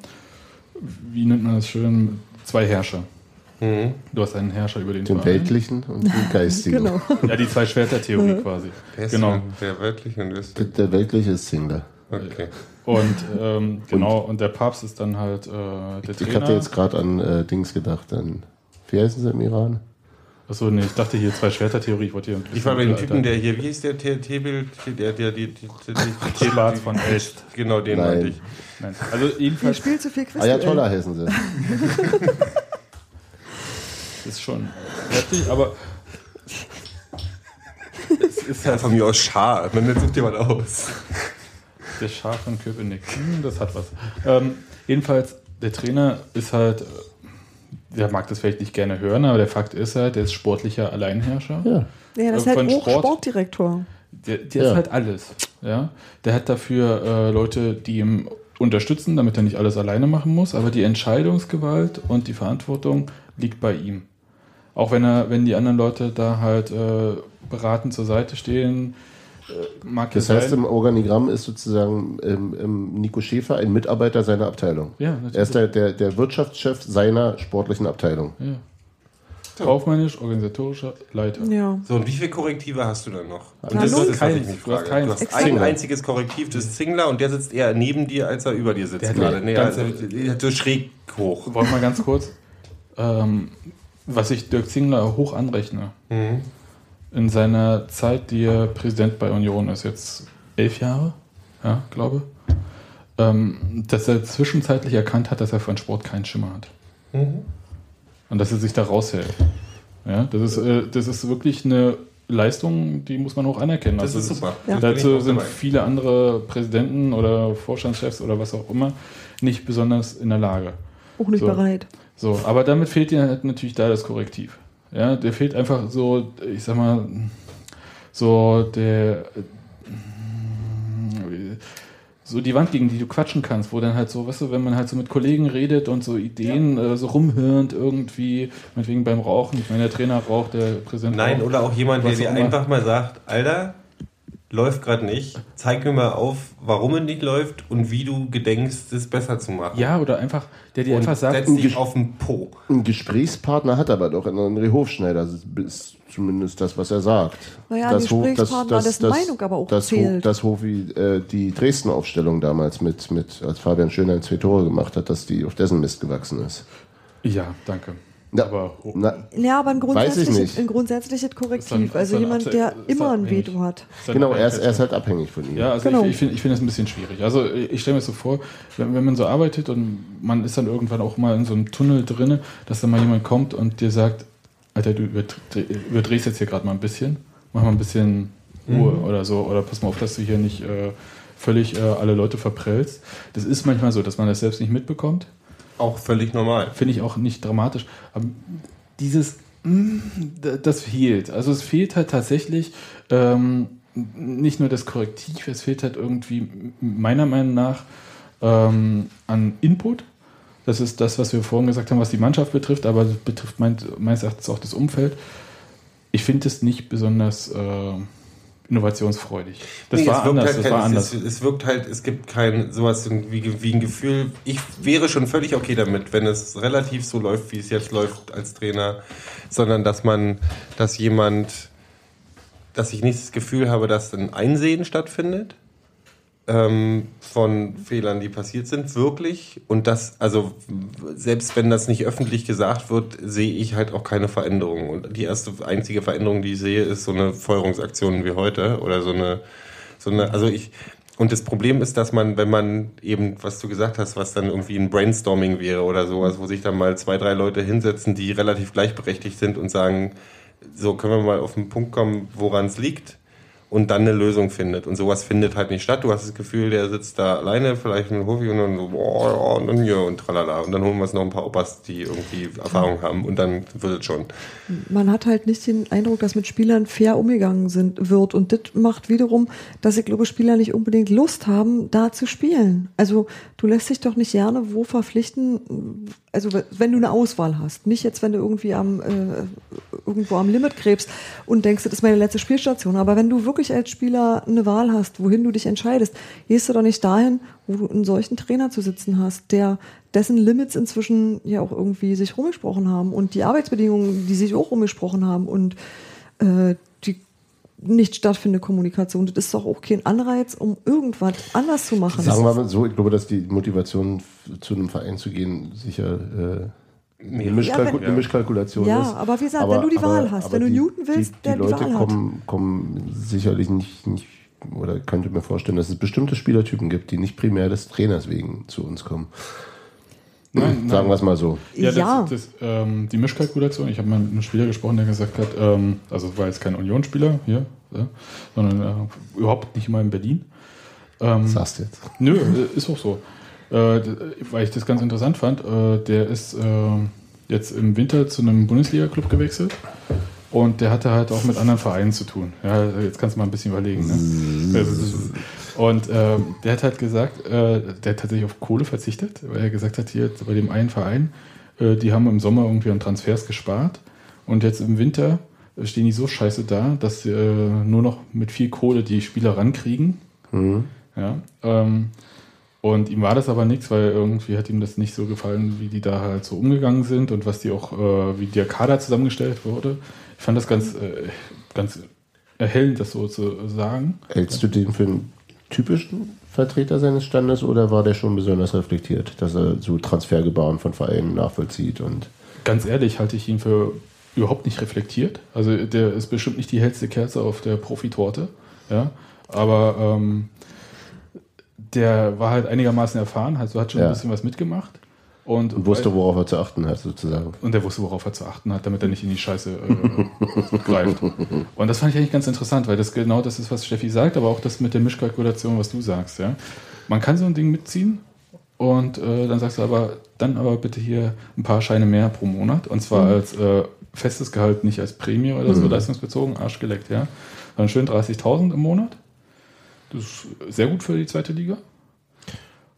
wie nennt man das schön, zwei Herrscher. Mhm. Du hast einen Herrscher über den, Den Verein. weltlichen und den (laughs) geistigen. Genau. Ja, die zwei Schwerter-Theorie quasi. Wer ist Genau. der weltlich und ist Der, der weltliche ist Singler. okay. Und ähm, genau, und der Papst ist dann halt äh, der Ich Trainer. hatte jetzt gerade an äh, Dings gedacht, an wie heißen sie im Iran? Achso, nee, ich dachte hier zwei Schwerter-Theorie. Ich wollte hier ein Ich war bei dem Typen, der hier, wie hieß der Tebel, der, der, die, die, die, Schwarz (laughs) von Elst. Genau, den meinte ich. Nein. Also Ihr jedenfalls spielt zu viel Quiz. Ayatollah heißen sie. (laughs) ist schon heftig, aber es ist Ja, halt von mir aus Schar. Man sucht jemand aus. der Schaf von Köpenick. Hm, das hat was. Ähm, jedenfalls, der Trainer ist halt, äh, der mag das vielleicht nicht gerne hören, aber der Fakt ist halt, der ist sportlicher Alleinherrscher. Ja. Ja, das ist halt Sport- Sportdirektor. Der, der Ja. ist halt alles. Ja? Der hat dafür äh, Leute, die ihm unterstützen, damit er nicht alles alleine machen muss, aber die Entscheidungsgewalt und die Verantwortung liegt bei ihm. Auch wenn er, wenn die anderen Leute da halt äh, beratend zur Seite stehen, äh, mag Das heißt, sein. im Organigramm ist sozusagen ähm, ähm, Nico Schäfer ein Mitarbeiter seiner Abteilung. Ja, Er ist der, der, der Wirtschaftschef seiner sportlichen Abteilung. ja. Kaufmännisch, organisatorischer Leiter. Ja. So, und wie viele Korrektive hast du dann noch? Und Ja, das ist das, Keins. mich Du hast keins. Du hast ein einziges Korrektiv, das ist Zingler und der sitzt eher neben dir, als er über dir sitzt Der gerade. Nee, also, so schräg hoch. Wollen wir mal ganz kurz, ähm, was ich Dirk Zingler hoch anrechne. Mhm. In seiner Zeit, die er Präsident bei Union ist, jetzt elf Jahre, ja, glaube, ähm, dass er zwischenzeitlich erkannt hat, dass er von Sport keinen Schimmer hat. Mhm. Und dass er sich da raushält. Ja, das ist, äh, das ist wirklich eine Leistung, die muss man hoch anerkennen. Das Also ist super. Ja. Da bin ich Dazu sind viele andere Präsidenten oder Vorstandschefs oder was auch immer nicht besonders in der Lage. Auch nicht So. bereit. So, aber damit fehlt dir halt natürlich da das Korrektiv. Ja, der fehlt einfach so, ich sag mal, so der so die Wand, gegen die du quatschen kannst, wo dann halt so, weißt du, wenn man halt so mit Kollegen redet und so Ideen äh, so rumhörend irgendwie, meinetwegen beim Rauchen, ich meine, der Trainer raucht, der Präsident Nein, raucht. oder auch jemand, der Was dir einfach mal sagt, Alter, läuft gerade nicht. Zeig mir mal auf, warum es nicht läuft und wie du gedenkst, es besser zu machen. Ja, oder einfach, der dir und einfach sagt, setz dich auf den Po. Ein Gesprächspartner hat er aber doch in André Hofschneider, das ist zumindest das, was er sagt. Naja, Das Gesprächspartner, dessen Meinung aber auch das, Ho- zählt. das Hofi, äh, die Dresden-Aufstellung damals mit, mit, als Fabian Schönheim zwei Tore gemacht hat, dass die auf dessen Mist gewachsen ist. ja, danke. Na, Aber na, Ja, aber ein Weiß ich grundsätzliches, nicht. ein grundsätzliches Korrektiv. Dann- also jemand, der immer ein. Veto hat. Genau, er ist, er ist halt abhängig von ihm. Ja, also Genau. ich, ich finde ich find das ein bisschen schwierig. Also ich stelle mir so vor, wenn, wenn man so arbeitet und man ist dann irgendwann auch mal in so einem Tunnel drinne, dass dann mal jemand kommt und dir sagt, Alter, du überdre- überdrehst jetzt hier gerade mal ein bisschen, mach mal ein bisschen Ruhe oder so, oder pass mal auf, dass du hier nicht äh, völlig äh, alle Leute verprellst. Das ist manchmal so, dass man das selbst nicht mitbekommt. Auch völlig normal. Finde ich auch nicht dramatisch. Aber dieses, mm, das fehlt. Also es fehlt halt tatsächlich ähm, nicht nur das Korrektiv, es fehlt halt irgendwie meiner Meinung nach ähm, an Input. Das ist das, was wir vorhin gesagt haben, was die Mannschaft betrifft, aber das betrifft mein, meines Erachtens auch das Umfeld. Ich finde es nicht besonders, äh, innovationsfreudig. Das Nee, war es anders. Halt das kein, war anders. Es, es wirkt halt, es gibt kein sowas wie, wie ein Gefühl. Ich wäre schon völlig okay damit, wenn es relativ so läuft, wie es jetzt läuft als Trainer, sondern dass man, dass jemand, dass ich nicht das Gefühl habe, dass ein Einsehen stattfindet ähm, von Fehlern, die passiert sind, wirklich. Und das, also selbst wenn das nicht öffentlich gesagt wird, sehe ich halt auch keine Veränderung. Und die erste einzige Veränderung, die ich sehe, ist so eine Feuerungsaktion wie heute oder so eine, so eine, also ich, und das Problem ist, dass man, wenn man eben, was du gesagt hast, was dann irgendwie ein Brainstorming wäre oder sowas, wo sich dann mal zwei, drei Leute hinsetzen, die relativ gleichberechtigt sind und sagen, so können wir mal auf den Punkt kommen, woran es liegt und dann eine Lösung findet. Und sowas findet halt nicht statt. Du hast das Gefühl, der sitzt da alleine, vielleicht mit Hofi und dann so, boah, ja, und dann hier und tralala. Und dann holen wir uns noch ein paar Opas, die irgendwie Erfahrung haben und dann wird es schon. Man hat halt nicht den Eindruck, dass mit Spielern fair umgegangen sind, wird. Und das macht wiederum, dass ich glaube, Spieler nicht unbedingt Lust haben, da zu spielen. Also du lässt dich doch nicht gerne wo verpflichten, also wenn du eine Auswahl hast. Nicht jetzt, wenn du irgendwie am, äh, irgendwo am Limit krebst und denkst, das ist meine letzte Spielstation. Aber wenn du wirklich als Spieler eine Wahl hast, wohin du dich entscheidest, gehst du doch nicht dahin, wo du einen solchen Trainer zu sitzen hast, der dessen Limits inzwischen ja auch irgendwie sich rumgesprochen haben und die Arbeitsbedingungen, die sich auch rumgesprochen haben und äh, die nicht stattfindende Kommunikation, das ist doch auch kein Anreiz, um irgendwas anders zu machen. Sagen wir mal so, ich glaube, dass die Motivation zu einem Verein zu gehen sicher äh, eine, Mischkalku Ja, wenn- eine Mischkalkulation Ja, ist. aber wie gesagt, wenn du die Wahl hast, wenn du Newton willst, die, der die die Leute Wahl hat. kommen, kommen sicherlich nicht, nicht, oder könnte mir vorstellen, dass es bestimmte Spielertypen gibt, die nicht primär des Trainers wegen zu uns kommen. Nein, Sagen wir es mal so. Ja, Ja. Das, das, ähm, die Mischkalkulation, ich habe mal mit einem Spieler gesprochen, der gesagt hat, ähm, also es war jetzt kein Unionsspieler hier, ja, sondern äh, überhaupt nicht mal in Berlin. Ähm, Sagst du jetzt. Nö, äh, ist auch so. Äh, weil ich das ganz interessant fand, äh, der ist äh, jetzt im Winter zu einem Bundesliga-Club gewechselt und der hatte halt auch mit anderen Vereinen zu tun. Ja, jetzt kannst du mal ein bisschen überlegen. Ne? Und äh, der hat halt gesagt, äh, der hat tatsächlich auf Kohle verzichtet, weil er gesagt hat, hier bei dem einen Verein, äh, die haben im Sommer irgendwie an Transfers gespart und jetzt im Winter stehen die so scheiße da, dass sie äh, nur noch mit viel Kohle die Spieler rankriegen. Ja, ähm, und ihm war das aber nichts, weil irgendwie hat ihm das nicht so gefallen, wie die da halt so umgegangen sind und was die auch, äh, wie der Kader zusammengestellt wurde. Ich fand das ganz, äh, ganz erhellend, das so zu sagen. Hältst du den für einen typischen Vertreter seines Standes oder war der schon besonders reflektiert, dass er so Transfergebaren von Vereinen nachvollzieht und Ganz ehrlich halte ich ihn für überhaupt nicht reflektiert. Also der ist bestimmt nicht die hellste Kerze auf der Profitorte. Ja, aber ähm, der war halt einigermaßen erfahren, also hat schon Ja. ein bisschen was mitgemacht. Und, und wusste, worauf er zu achten hat, sozusagen. Und der wusste, worauf er zu achten hat, damit er nicht in die Scheiße äh, (laughs) greift. Und das fand ich eigentlich ganz interessant, weil das genau das ist, was Steffi sagt, aber auch das mit der Mischkalkulation, was du sagst. Ja? Man kann so ein Ding mitziehen und äh, dann sagst du aber, dann aber bitte hier ein paar Scheine mehr pro Monat und zwar als äh, festes Gehalt, nicht als Prämie oder so, leistungsbezogen, arschgeleckt, ja. Dann schön 30.000 im Monat. Das ist sehr gut für die zweite Liga.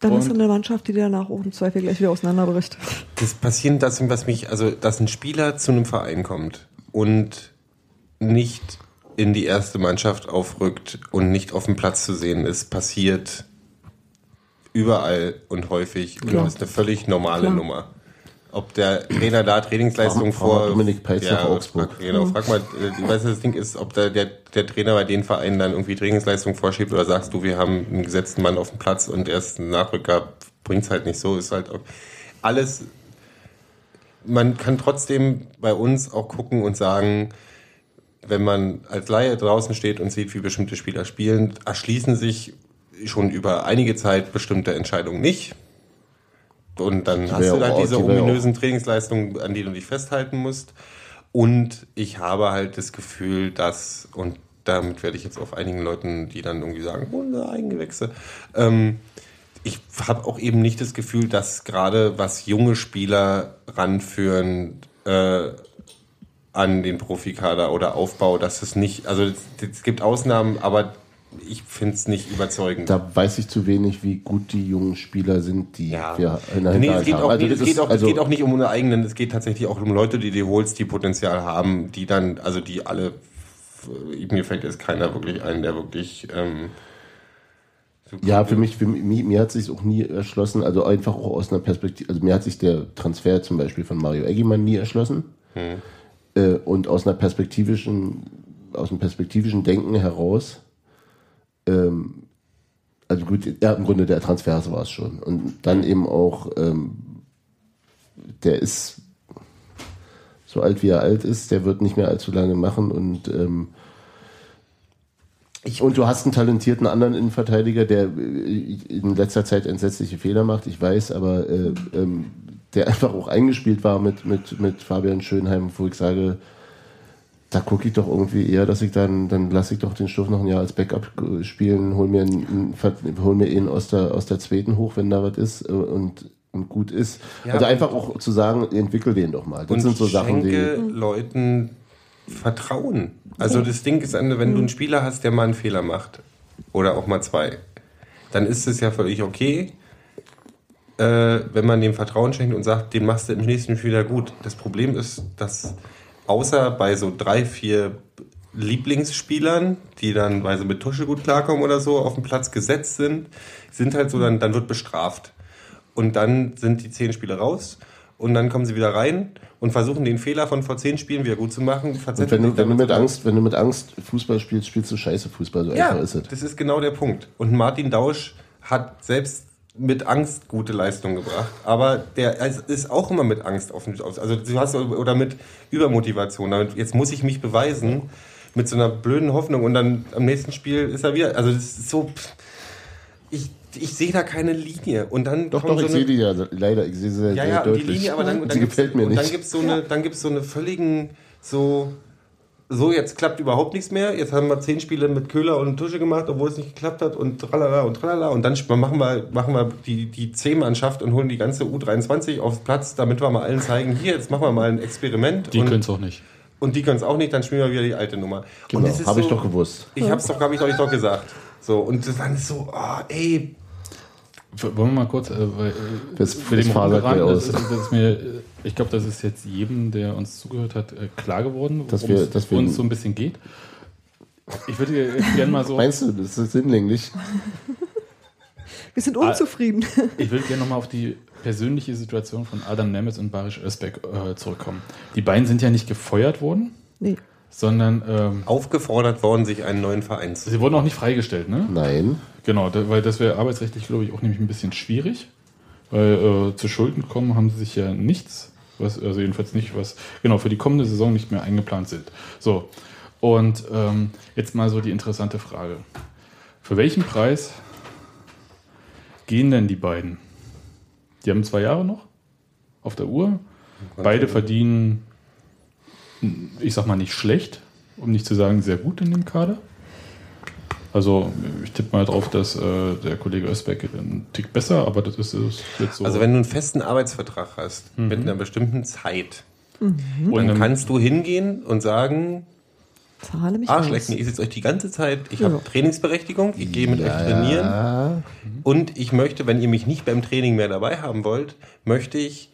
Dann hast du Und- eine Mannschaft, die danach auch im Zweifel gleich wieder auseinanderbricht. Das passiert, das, was mich, also, dass ein Spieler zu einem Verein kommt und nicht in die erste Mannschaft aufrückt und nicht auf dem Platz zu sehen ist, passiert überall und häufig und Klar. das ist eine völlig normale Klar. Nummer. Ob der Trainer da Trainingsleistung vor. Dominik Peitz nach Augsburg. Frag, genau, frag mal, äh, weißt du, das Ding ist, ob der, der, der Trainer bei den Vereinen dann irgendwie Trainingsleistung vorschiebt oder sagst du, wir haben einen gesetzten Mann auf dem Platz und erst ein Nachrücker bringt's halt nicht so, ist halt alles. Man kann trotzdem bei uns auch gucken und sagen, wenn man als Laie draußen steht und sieht, wie bestimmte Spieler spielen, erschließen sich schon über einige Zeit bestimmte Entscheidungen nicht. Und dann hast du halt auch- diese die ominösen Trainingsleistungen, an die du dich festhalten musst. Und ich habe halt das Gefühl, dass, und damit werde ich jetzt auf einigen Leuten, die dann irgendwie sagen, unser Eigengewächse, ähm, ich habe auch eben nicht das Gefühl, dass gerade was junge Spieler ranführen äh, an den Profikader oder Aufbau, dass es nicht, also es gibt Ausnahmen, aber ich finde es nicht überzeugend. Da weiß ich zu wenig, wie gut die jungen Spieler sind, die Ja. wir in der Nee, es geht, haben. auch, Also nee, es, geht auch, also- es geht auch nicht um unsere eigenen, es geht tatsächlich auch um Leute, die du holst, die Potenzial haben, die dann, also die alle mir fällt jetzt keiner wirklich ein, der wirklich. Ähm, so Ja, für mich, für mich, mir hat sich auch nie erschlossen, also einfach auch aus einer Perspektive, also mir hat sich der Transfer zum Beispiel von Mario Eggimann nie erschlossen. Äh, und aus einer perspektivischen, aus einem perspektivischen Denken heraus, ähm, also gut, ja, im Grunde der Transfer war es schon. Und dann eben auch, ähm, der ist so alt wie er alt ist, der wird nicht mehr allzu lange machen und ähm, und du hast einen talentierten anderen Innenverteidiger, der äh, in letzter Zeit entsetzliche Fehler macht, ich weiß, aber äh, ähm, der (laughs) einfach auch eingespielt war mit, mit, mit Fabian Schönheim, wo ich sage, da gucke ich doch irgendwie eher, dass ich dann, dann lasse ich doch den Stoff noch ein Jahr als Backup äh, spielen, hol mir, einen, hol mir ihn aus der, aus der zweiten hoch, wenn da was ist äh, und, und gut ist. Ja, also einfach auch zu sagen, entwickel den doch mal. Das und sind so Sachen, die. Leuten Vertrauen. Also das Ding ist, wenn du einen Spieler hast, der mal einen Fehler macht oder auch mal zwei, dann ist es ja völlig okay, äh, wenn man dem Vertrauen schenkt und sagt, den machst du im nächsten Spiel wieder gut. Das Problem ist, dass außer bei so drei, vier Lieblingsspielern, die dann, weil sie mit Tusche gut klarkommen oder so, auf dem Platz gesetzt sind, sind halt so, dann, dann wird bestraft. Und dann sind die zehn Spiele raus und dann kommen sie wieder rein und versuchen den Fehler von vor zehn Spielen wieder gut zu machen. Und wenn du, wenn du mit Angst, wenn du mit Angst Fußball spielst, spielst du scheiße Fußball, so ja, einfach ist es. das ist genau der Punkt. Und Martin Dausch hat selbst mit Angst gute Leistung gebracht, aber der ist auch immer mit Angst auf dem, also du hast oder mit Übermotivation. Damit, jetzt muss ich mich beweisen mit so einer blöden Hoffnung und dann am nächsten Spiel ist er wieder. Also das ist so, ich, ich sehe da keine Linie und dann Doch, doch, so ich sehe die ja leider, ich sehe sie ja, sehr ja, und die deutlich. Linie, aber dann, dann gibt's- gefällt mir dann nicht. gibt es so eine, dann gibt's so eine völligen, so, so jetzt klappt überhaupt nichts mehr. Jetzt haben wir zehn Spiele mit Köhler und Tusche gemacht, obwohl es nicht geklappt hat und tralala und tralala. Und dann machen wir, machen wir die, die C-Mannschaft und holen die ganze U23 aufs Platz, damit wir mal allen zeigen, hier, jetzt machen wir mal ein Experiment. Die können es auch nicht. und die können es auch nicht, dann spielen wir wieder die alte Nummer. Genau, und das ist habe ich so- doch gewusst. Ich hab's doch, habe ich euch doch gesagt. So, und das dann ist so, ah, ey, Wollen wir mal kurz, äh, weil, äh, Das- für das den das, aus. ist- das ist mir, äh, ich glaube, das ist jetzt jedem, der uns zugehört hat, äh, klar geworden, Dass worum wir- es dass wir- uns so ein bisschen geht. Ich würde gerne mal so, Meinst du, das ist sinnlänglich? (laughs) Wir sind unzufrieden. ich würde gerne nochmal auf die persönliche Situation von Adam Nemitz und Barisch Özbek äh, zurückkommen. Die beiden sind ja nicht gefeuert worden, Nee. Sondern ähm, aufgefordert worden, sich einen neuen Verein zu sie wurden auch nicht freigestellt, ne? Nein. Genau, da, weil das wäre arbeitsrechtlich, glaube ich, auch nämlich ein bisschen schwierig. Weil äh, zu Schulden kommen haben sie sich ja nichts, was, also jedenfalls nicht, was genau für die kommende Saison nicht mehr eingeplant sind. So, und ähm, jetzt mal so die interessante Frage. Für welchen Preis gehen denn die beiden? Die haben zwei Jahre noch auf der Uhr. Beide verdienen, ich sag mal, nicht schlecht, um nicht zu sagen sehr gut in dem Kader. Also ich tippe mal drauf, dass äh, der Kollege Özbeck einen Tick besser, aber das ist, ist jetzt so. Also wenn du einen festen Arbeitsvertrag hast mit einer bestimmten Zeit, und dann kannst du hingehen und sagen, Zahle mich Arschlecken, aus. ich sitze euch die ganze Zeit, ich Ja. habe Trainingsberechtigung, ich gehe mit euch trainieren und ich möchte, wenn ihr mich nicht beim Training mehr dabei haben wollt, möchte ich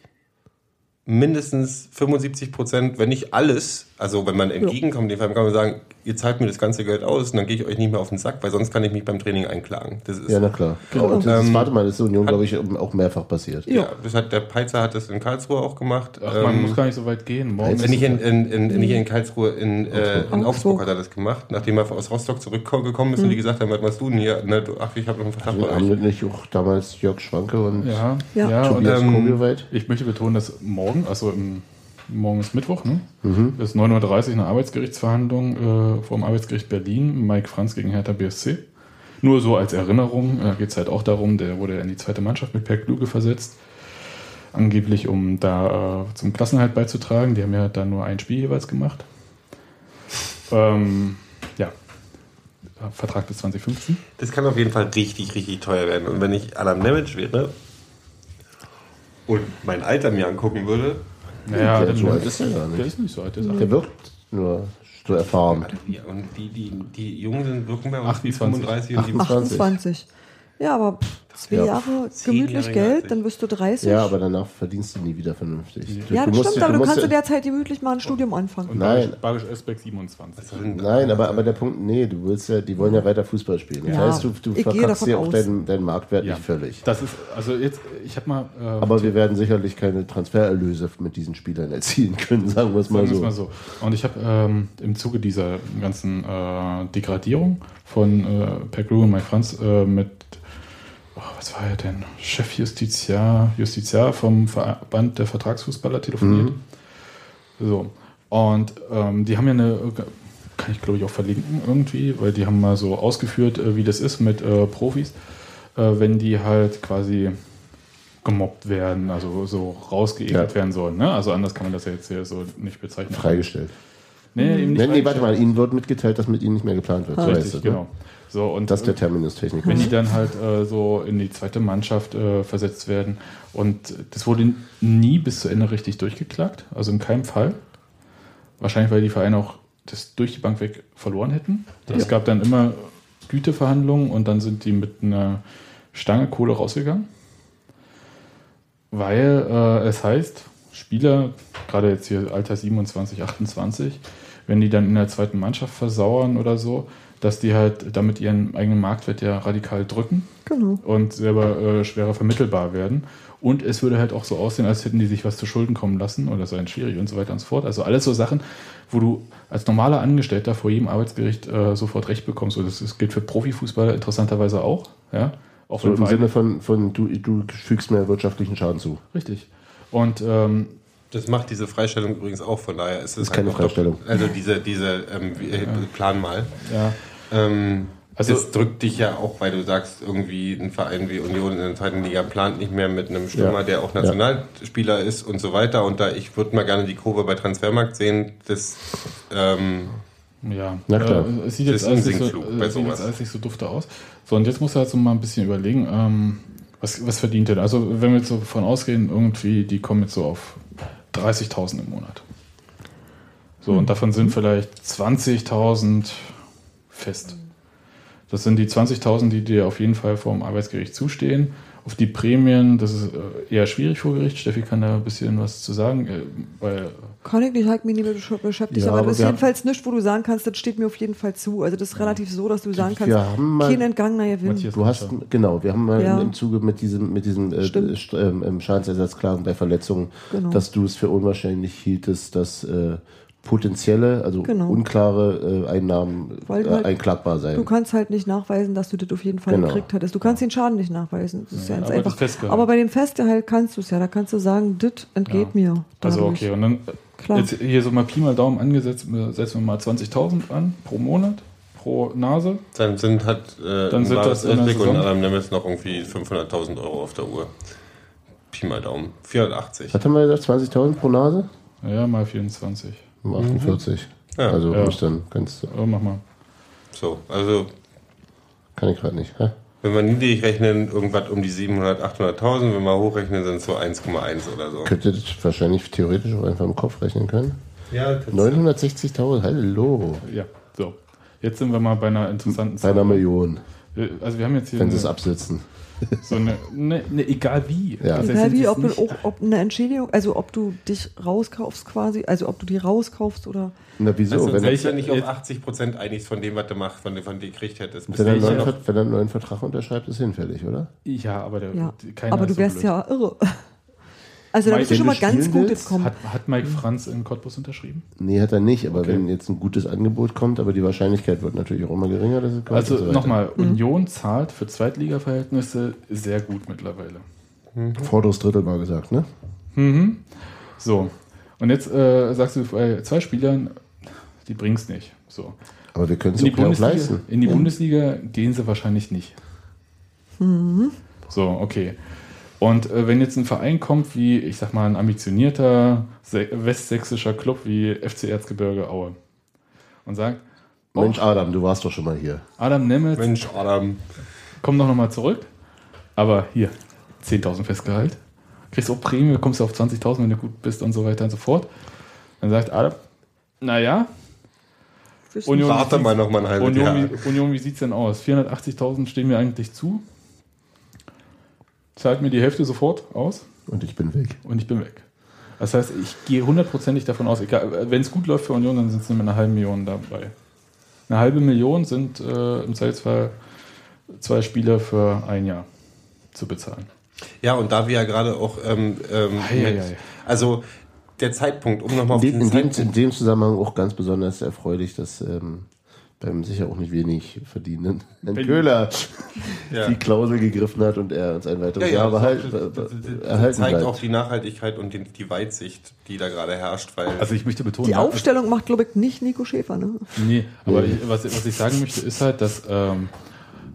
mindestens 75 Prozent, wenn nicht alles, also wenn man entgegenkommt, in dem Fall kann man sagen, ihr zahlt mir das ganze Geld aus und dann gehe ich euch nicht mehr auf den Sack, weil sonst kann ich mich beim Training einklagen. Das ist Ja, na klar. Und das ist, warte mal, das ist Union, glaube ich, auch mehrfach passiert. ja, das hat der Peitzer hat das in Karlsruhe auch gemacht. Ach, man Ähm, muss gar nicht so weit gehen. Morgen Jetzt Äh, Nicht in, in, in, nicht in Karlsruhe, in, äh, in Augsburg. Hat er das gemacht, nachdem er aus Rostock zurückgekommen ist und die gesagt haben, was machst du denn hier? Ne, du, ach, ich habe noch einen Vertrag bei Haben euch. wir nicht auch damals Jörg Schwanke und ja, Ja. ja, und Tobias ähm, ich möchte betonen, dass morgen, also im, morgen ist Mittwoch, ne? Das ist 9.30 Uhr eine Arbeitsgerichtsverhandlung äh, vor dem Arbeitsgericht Berlin, Mike Franz gegen Hertha BSC. Nur so als Erinnerung, da geht es halt auch darum, der wurde in die zweite Mannschaft mit Per Kluge versetzt. Angeblich, um da äh, zum Klassenhalt beizutragen. Die haben ja dann nur ein Spiel jeweils gemacht. Ähm, ja, Vertrag bis 2015. Das kann auf jeden Fall richtig, richtig teuer werden. Und wenn ich Adam Nemec wäre und mein Alter mir angucken würde, Naja, der so alt ist er gar Der nicht. ist nicht so alt, der ist Der wirkt nur so erfahren. ja, und die, die, die Jungen sind, wirken bei uns wie 28. 35 und 27. 28. Ja, aber pff, zwei Ja. Jahre gemütlich Jahre Geld, dann bist du 30. Ja, aber danach verdienst du nie wieder vernünftig. Du, ja, du das musst- stimmt, aber du, kannst ja- in der Zeit gemütlich mal ein Studium anfangen. Und Nein. Barisch, Esbeck 27. Nein, aber, aber der Punkt, nee, du willst ja, die wollen ja weiter Fußball spielen. Das Ja, heißt, du, du verkackst dir auch deinen, deinen Marktwert Ja. nicht völlig. Das ist, also jetzt, ich habe mal. Äh, Aber wir werden sicherlich keine Transfererlöse mit diesen Spielern erzielen können, (laughs) sagen wir es mal Sagen wir es so. mal so. Und ich habe ähm, im Zuge dieser ganzen äh, Degradierung von äh, Per Grue und Mike Franz äh, mit, oh, was war er denn? Chefjustiziar Justiziar vom Verband der Vertragsfußballer telefoniert. So. Und ähm, die haben ja eine, kann ich glaube ich auch verlinken irgendwie, weil die haben mal so ausgeführt, äh, wie das ist mit äh, Profis, äh, wenn die halt quasi gemobbt werden, also so rausgeekelt Ja. werden sollen. Ne? Also anders kann man das ja jetzt hier so nicht bezeichnen. Freigestellt. Nee, eben nicht Nee, nee, warte mal, ihnen wird mitgeteilt, dass mit ihnen nicht mehr geplant wird. So heißt Richtig, es, ne? So, und Das ist der Terminus Technik. wenn die dann halt äh, so in die zweite Mannschaft äh, versetzt werden. Und das wurde nie bis zu Ende richtig durchgeklagt, also in keinem Fall. Wahrscheinlich, weil die Vereine auch das durch die Bank weg verloren hätten. Es gab dann immer Güteverhandlungen und dann sind die mit einer Stange Kohle rausgegangen. Weil äh, es heißt, Spieler, gerade jetzt hier Alter 27, 28, wenn die dann in der zweiten Mannschaft versauern oder so, dass die halt damit ihren eigenen Marktwert ja radikal drücken Genau. und selber äh, schwerer vermittelbar werden. Und es würde halt auch so aussehen, als hätten die sich was zu Schulden kommen lassen oder seien schwierig und so weiter und so fort. Also alles so Sachen, wo du als normaler Angestellter vor jedem Arbeitsgericht äh, sofort Recht bekommst. Und das, das gilt für Profifußballer interessanterweise auch. Ja? Auch So im Vereine- Sinne von, von du, du fügst mir wirtschaftlichen Schaden zu. Richtig. Und ähm, Das macht diese Freistellung übrigens auch, von daher ist es Ist keine halt doppelt- Freistellung. Also diese, diese ähm, äh, Plan mal. ja, Ähm, Also- das drückt dich ja auch, weil du sagst, irgendwie ein Verein wie Union in der zweiten Liga plant nicht mehr mit einem Stürmer, Ja. der auch Nationalspieler ist und so weiter. Und da ich würde mal gerne die Kurve bei Transfermarkt sehen, das ähm, Ja, Na klar. Äh, sieht jetzt alles nicht so, Sinkflug äh, bei sieht sowas. jetzt alles nicht so dufte aus. So, und jetzt muss er halt so mal ein bisschen überlegen, ähm, was, was verdient er? Also, wenn wir jetzt so davon ausgehen, irgendwie, die kommen jetzt so auf 30.000 im Monat. So, und davon sind vielleicht 20.000 fest. Das sind die 20.000, die dir auf jeden Fall vom Arbeitsgericht zustehen. Auf die Prämien, das ist äh, eher schwierig vor Gericht. Steffi kann da ein bisschen was zu sagen, äh, weil Kann ich nicht, halt mich nicht beschäftigt, Ja, aber aber das ist jedenfalls nichts, wo du sagen kannst, das steht mir auf jeden Fall zu. Also das ist relativ so, dass du sagen kannst, Wir haben mal- kein entgangener Gewinn. Matthias Du hast, genau, wir haben mal Ja. im Zuge mit diesem, mit diesem äh, ähm, ähm, Schadensersatzklagen bei Verletzungen, Genau. dass du es für unwahrscheinlich hieltest, dass äh, potenzielle, also Genau. unklare äh, Einnahmen äh, halt- einklagbar sein. Du kannst halt nicht nachweisen, dass du das auf jeden Fall Genau. gekriegt hattest. Du kannst den Schaden nicht nachweisen. Das ist ja, Ja, ganz aber. Aber bei dem Festgehalt kannst du es ja. Da kannst du sagen, das entgeht Ja. mir. Also dadurch. okay, und dann Klar. jetzt hier so mal Pi mal Daumen angesetzt, äh, setzen wir mal 20.000 an pro Monat, pro Nase. dann sind halt äh, Dann sind das in der und Saison- Adam Nemes noch irgendwie 500.000 Euro auf der Uhr. Pi mal Daumen. 480. Was haben wir gesagt? 20.000 pro Nase? Ja, mal 24. Um 48. Ja. also Ja. muss dann, kannst du, Oh, mach mal. So, also kann ich gerade nicht. Hä? wenn wir niedrig rechnen, irgendwas um die 700.000, 800.000. Wenn wir hochrechnen, sind es so 1,1 oder so. Könntet ihr wahrscheinlich theoretisch auch einfach im Kopf rechnen können. Ja, 960.000, hallo. Ja, so. Jetzt sind wir mal bei einer interessanten Bei einer Million, Also wir haben jetzt hier wenn sie es absitzen. So eine, ne, ne, egal wie. Ja. Also Egal jetzt wie, ob, auch, ob eine Entschädigung, also ob du dich rauskaufst quasi, also ob du die rauskaufst oder. Na wieso? Also, wenn, du ja nicht auf jetzt- 80 Prozent einigst von dem, was du machst, von dem, von dem du gekriegt hättest. Wenn, er du einen neuen, noch, Ver- wenn er einen neuen Vertrag unterschreibt, ist hinfällig, oder? Ja, aber der, Ja. keiner Aber ist du so wärst blöd. ja irre. Also da bist du schon mal ganz gut gekommen. Hat, hat Mike Franz in Cottbus unterschrieben? Nee, hat er nicht, aber Okay. wenn jetzt ein gutes Angebot kommt, aber die Wahrscheinlichkeit wird natürlich auch immer geringer, dass es kommt. Also so nochmal, Union zahlt für Zweitliga-Verhältnisse sehr gut mittlerweile. Vorderes Drittel mal gesagt, ne? Mhm. So, und jetzt äh, sagst du bei zwei Spielern, die bring's nicht. So. Aber wir können es In die, auch, ja leisten. in die Bundesliga gehen sie wahrscheinlich nicht. So, okay. Und äh, wenn jetzt ein Verein kommt, wie, ich sag mal, ein ambitionierter westsächsischer Club wie FC Erzgebirge Aue und sagt, oh, Mensch, Adam, du warst doch schon mal hier. Adam Nemitz, Mensch, Adam. komm doch nochmal zurück, aber hier, 10.000 Festgehalt, kriegst auch Prämie, kommst du auf 20.000, wenn du gut bist und so weiter und so fort. Dann sagt Adam, naja, Union, Warte mal noch mal ein halbes Jahr. Union, wie, Union, wie sieht es denn aus? 480.000 stehen mir eigentlich zu. Zahlt mir die Hälfte sofort aus Und ich bin weg. und ich bin weg. Das heißt, ich gehe hundertprozentig davon aus, wenn es gut läuft für Union, dann sind es nur mit einer halben Million dabei. Eine halbe Million sind äh, im Zweifelsfall zwei Spieler für ein Jahr zu bezahlen. Ja, und da wir ja gerade auch, ähm, ähm, Ei, ei, ei. also der Zeitpunkt, um nochmal auf In dem, diesen in, dem, in Zeitpunkt. dem Zusammenhang auch ganz besonders erfreulich, dass ähm, beim sicher auch nicht wenig verdienenden (laughs) Herrn Wenn- Köhler Ja. die Klausel gegriffen hat und er uns ein weiteres Ja, ja, Jahr das, behalt, das, be- das, be- das, das erhalten zeigt bleibt. auch die Nachhaltigkeit und die, die Weitsicht, die da gerade herrscht, weil Also ich möchte betonen, Die ja, Aufstellung macht, glaube ich, nicht Nico Schäfer. Ne? Nee, aber Nee. ich, was, was ich sagen möchte, ist halt, dass ähm,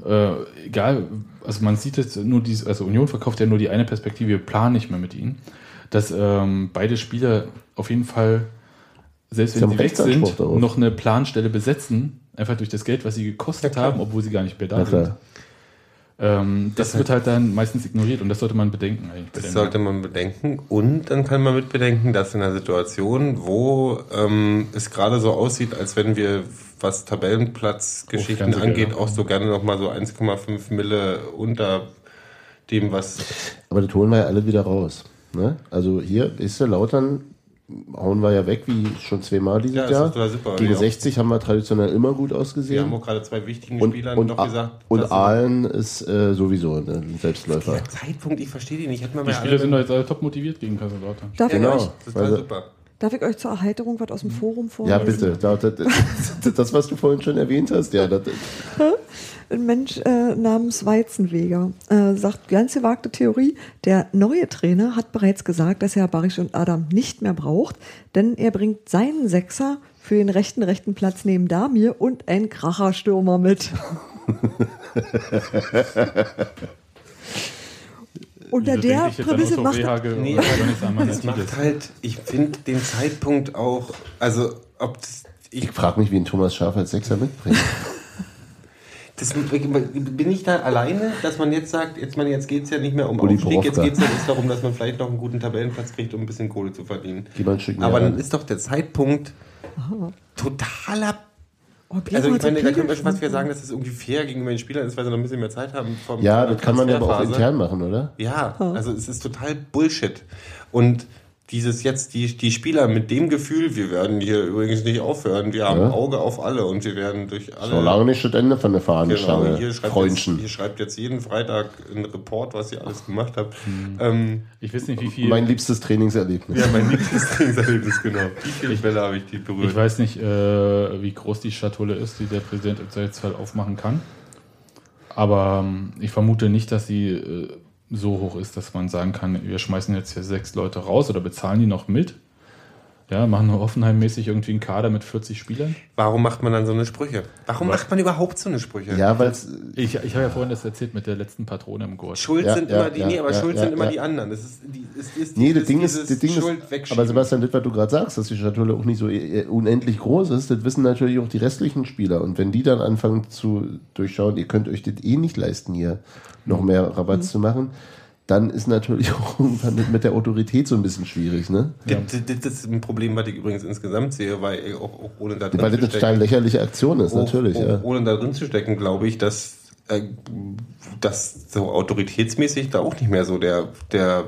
äh, egal, also man sieht jetzt nur diese, also Union verkauft ja nur die eine Perspektive, wir planen nicht mehr mit ihnen, dass ähm, beide Spieler auf jeden Fall, selbst Sie wenn sie weg sind, darauf. noch eine Planstelle besetzen, einfach durch das Geld, was sie gekostet Ja, haben, obwohl sie gar nicht mehr da sind. Ähm, das wird halt dann meistens ignoriert und das sollte man bedenken eigentlich. Das sollte man bedenken. Und dann kann man mit bedenken, dass in einer Situation, wo ähm, es gerade so aussieht, als wenn wir, was Tabellenplatzgeschichten Hochfernsehen, angeht, ja. auch so gerne nochmal so 1,5 Mille unter dem, was. Aber das holen wir ja alle wieder raus. Ne? Also hier ist der Lautern, hauen wir ja weg, wie schon zweimal dieses Ja, Jahr. super. Gegen Ja. 60 haben wir traditionell immer gut Wir ausgesehen. haben auch gerade zwei wichtigen und Spielern und, noch A- gesagt. und Aalen ist äh, sowieso ne, ein Selbstläufer. Der Zeitpunkt, ich verstehe den nicht. Wir Die Spieler sind doch jetzt alle top motiviert gegen Kaiserslautern. Darf, ja, ich Genau. euch, Das ist total Also- super. darf ich euch zur Erheiterung was aus dem Forum Ja, vorlesen? bitte. Da, das, das, (laughs) das, was du vorhin schon erwähnt hast, ja. (laughs) Das, Ein Mensch äh, namens Weizenweger äh, sagt, ganz gewagte Theorie, der neue Trainer hat bereits gesagt, dass er Barisch und Adam nicht mehr braucht, denn er bringt seinen Sechser für den rechten rechten Platz neben Damir und einen Kracherstürmer mit. (laughs) Unter der Prämisse macht Nee, Das macht halt, ich finde den Zeitpunkt auch, also ob das, ich ich frage mich, wie ein Thomas Schaf als Sechser mitbringt. (laughs) Das, bin ich da alleine, dass man jetzt sagt, jetzt, man, jetzt geht es ja nicht mehr um Uli Aufstieg, jetzt geht es ja jetzt darum, dass man vielleicht noch einen guten Tabellenplatz kriegt, um ein bisschen Kohle zu verdienen. Aber dann ist doch der Zeitpunkt totaler. Oh, Also ich meine, da können wir schon fast wieder sagen, dass das irgendwie fair gegenüber den Spielern ist, weil sie noch ein bisschen mehr Zeit haben. Vom, Ja, das kann man ja aber auch intern machen, oder? Ja, also es ist total Bullshit. Und dieses jetzt, die, die Spieler mit dem Gefühl, wir werden hier übrigens nicht aufhören, wir haben Ja. Auge auf alle und wir werden durch alle. So lange nicht das Ende von der Genau, Fahnenstange. hier schreibt, jetzt, hier schreibt jetzt jeden Freitag ein Report, was ihr alles gemacht habt. Hm. Ähm, Ich weiß nicht, wie viel. Mein liebstes Trainingserlebnis. ja, mein Lieblingstrainingserlebnis, genau. (laughs) Wie viele Bälle habe ich die berührt? Ich weiß nicht, äh, wie groß die Schatulle ist, die der Präsident im Zweifelsfall aufmachen kann. Aber ähm, ich vermute nicht, dass sie äh, so hoch ist, dass man sagen kann, wir schmeißen jetzt hier sechs Leute raus oder bezahlen die noch mit. Ja, machen Hoffenheim-mäßig irgendwie einen Kader mit 40 Spielern. Warum macht man dann so eine Sprüche? Warum macht man überhaupt so eine Sprüche? Ja, weil es Ich, ich habe ja vorhin das erzählt mit der letzten Patrone im Gurt. Schuld Ja, sind ja, immer die, ja, nee, aber ja, Schuld ja, sind immer ja. die anderen. Das ist, die, ist, ist Nee, das Ding ist, das Ding Schuld ist, wegschieben. aber Sebastian, das, was du gerade sagst, dass die Schatulle auch nicht so äh, unendlich groß ist, das wissen natürlich auch die restlichen Spieler. Und wenn die dann anfangen zu durchschauen, ihr könnt euch das eh nicht leisten, hier noch mehr Rabatt Mhm. zu machen, dann ist natürlich (laughs) auch mit- der Autorität so ein bisschen schwierig, ne? Das, das, das ist ein Problem, was ich übrigens insgesamt sehe, weil auch, auch ohne da drin Weil das zu eine steil stecken, lächerliche Aktion ist, auch, natürlich, auch, ja. ohne da drin zu stecken, glaube ich, dass äh, dass so autoritätsmäßig da auch nicht mehr so der der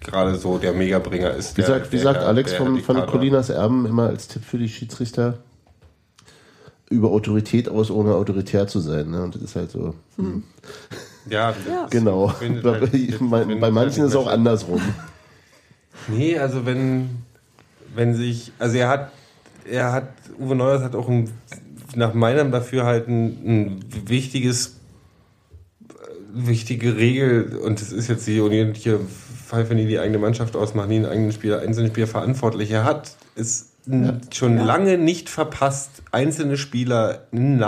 gerade so der Megabringer ist. Wie der, sagt, wie der- sagt Alex der von, von. Colinas Erben immer als Tipp für die Schiedsrichter? Über Autorität aus, ohne autoritär zu sein. Ne? Und das ist halt so. Hm. Ja, Ja. Genau. halt- findet bei, halt bei manchen nicht ist es auch andersrum. Nee, also wenn, wenn sich, also er hat, er hat, Uwe Neuers hat auch ein, nach meinem Dafürhalten ein wichtiges, äh, wichtige Regel, und das ist jetzt die unendliche Pfeife, nie die eigene Mannschaft ausmacht, nie einen eigenen Spieler, einzelnen Spieler verantwortlich. Er hat es n- schon lange nicht verpasst, einzelne Spieler in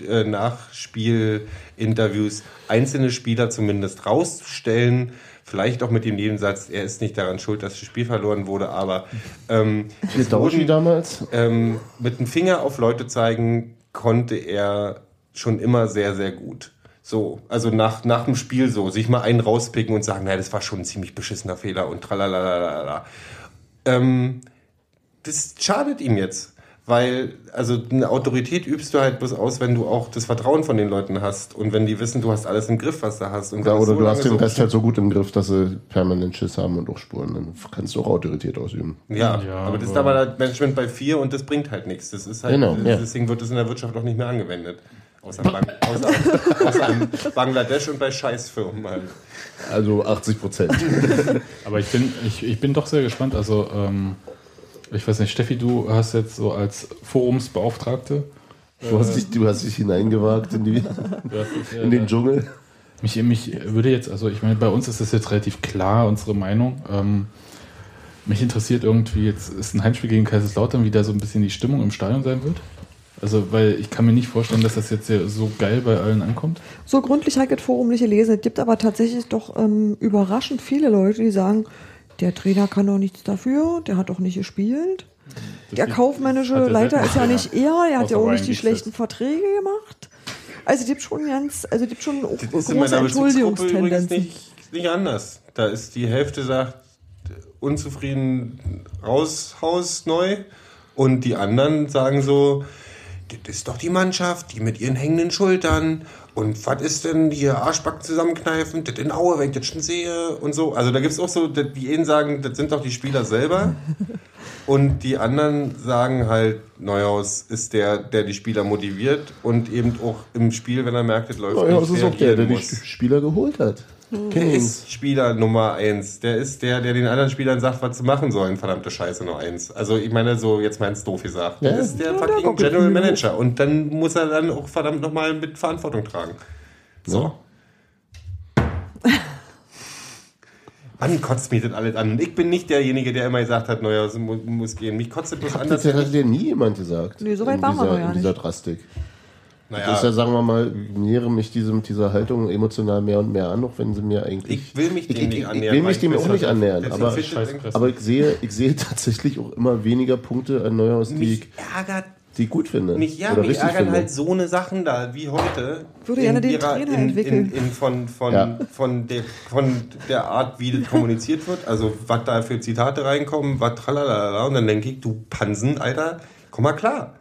äh, Nachspielinterviews, einzelne Spieler zumindest rauszustellen, vielleicht auch mit dem Nebensatz, er ist nicht daran schuld, dass das Spiel verloren wurde, aber ähm, es wurden, damals. ähm, mit dem Finger auf Leute zeigen konnte er schon immer sehr, sehr gut. So, also nach, nach dem Spiel so, sich mal einen rauspicken und sagen, naja, das war schon ein ziemlich beschissener Fehler und tralalala. Ähm, das schadet ihm jetzt, Weil, also eine Autorität übst du halt bloß aus, wenn du auch das Vertrauen von den Leuten hast und wenn die wissen, du hast alles im Griff, was du hast. Und Ja, oder so du hast den so- Rest halt so gut im Griff, dass sie permanent Schiss haben und auch spuren. Dann kannst du auch Autorität ausüben. Ja, Ja, aber das ist aber- das Management bei vier und das bringt halt nichts. Das ist halt, Genau, ja. deswegen wird es in der Wirtschaft auch nicht mehr angewendet. Außer, Bang, außer, außer in Bangladesch und bei Scheißfirmen halt. Also 80 Prozent. (laughs) Aber ich bin, ich, ich bin doch sehr gespannt. Also, ähm, ich weiß nicht, Steffi, du hast jetzt so als Forumsbeauftragte. Du hast dich, du hast dich hineingewagt in, die, (laughs) äh, in den Dschungel. Mich, mich würde jetzt, also ich meine, bei uns ist das jetzt relativ klar, unsere Meinung. Ähm, mich interessiert irgendwie, jetzt ist ein Heimspiel gegen Kaiserslautern, wie da so ein bisschen die Stimmung im Stadion sein wird. Also, weil ich kann mir nicht vorstellen, dass das jetzt so geil bei allen ankommt. So gründlich ich das Forum nicht gelesen. Es gibt aber tatsächlich doch ähm, überraschend viele Leute, die sagen, der Trainer kann doch nichts dafür, der hat doch nicht gespielt. Das Der kaufmännische Leiter ist (laughs) ja nicht er, er hat ja auch nicht die schlechten jetzt. Verträge gemacht. Also es gibt schon ganz, also es gibt schon Das ist in große Entschuldigungstendenzen. nicht, nicht anders. Da ist die Hälfte sagt, unzufrieden raus, Haus neu. Und die anderen sagen so, das ist doch die Mannschaft, die mit ihren hängenden Schultern. Und was ist denn hier Arschbacken zusammenkneifen, das in Aue, wenn ich das schon sehe und so. Also da gibt es auch so, dass die einen sagen, das sind doch die Spieler selber. (laughs) Und die anderen sagen halt, Neuhaus ist der, der die Spieler motiviert und eben auch im Spiel, wenn er merkt, es läuft Ja, das ist auch der, der die. Spieler geholt hat. Der ist Spieler Nummer eins. Der ist der, der den anderen Spielern sagt, was sie machen sollen. Verdammte Scheiße, nur eins. Also ich meine, so jetzt meins doof gesagt. Ja. Der ist der Ja, der fucking auch General. Manager. Und dann muss er dann auch verdammt nochmal mit Verantwortung tragen. So. Mann, (laughs) kotzt mich das alles an. Und ich bin nicht derjenige, der immer gesagt hat, naja, es mu- muss gehen. Mich kotzt das bloß an, Das hat dir nie jemand gesagt. Nee, so weit waren wir noch ja In dieser nicht. Drastik. Naja, Das ist ja, sagen wir mal, ich nähere mich diesem, dieser Haltung emotional mehr und mehr an, auch wenn sie mir eigentlich. ich will mich dem ich, ich, nicht ich annähern. will mich dem ich auch nicht annähern, aber, aber ich sehe, ich sehe (laughs) tatsächlich auch immer weniger Punkte an Neuhaus, die mich ich, ärgert die ich gut finde. Mich, ja, oder mich ärgern finde. halt so eine Sachen da, wie heute. Würde gerne den ihrer- Trainer in, entwickeln. In, in von, von, Ja. von, der, von der Art, wie das kommuniziert wird. Also, was da für Zitate reinkommen, was tralalala. Und dann denke ich, du Pansen, Alter, komm mal klar.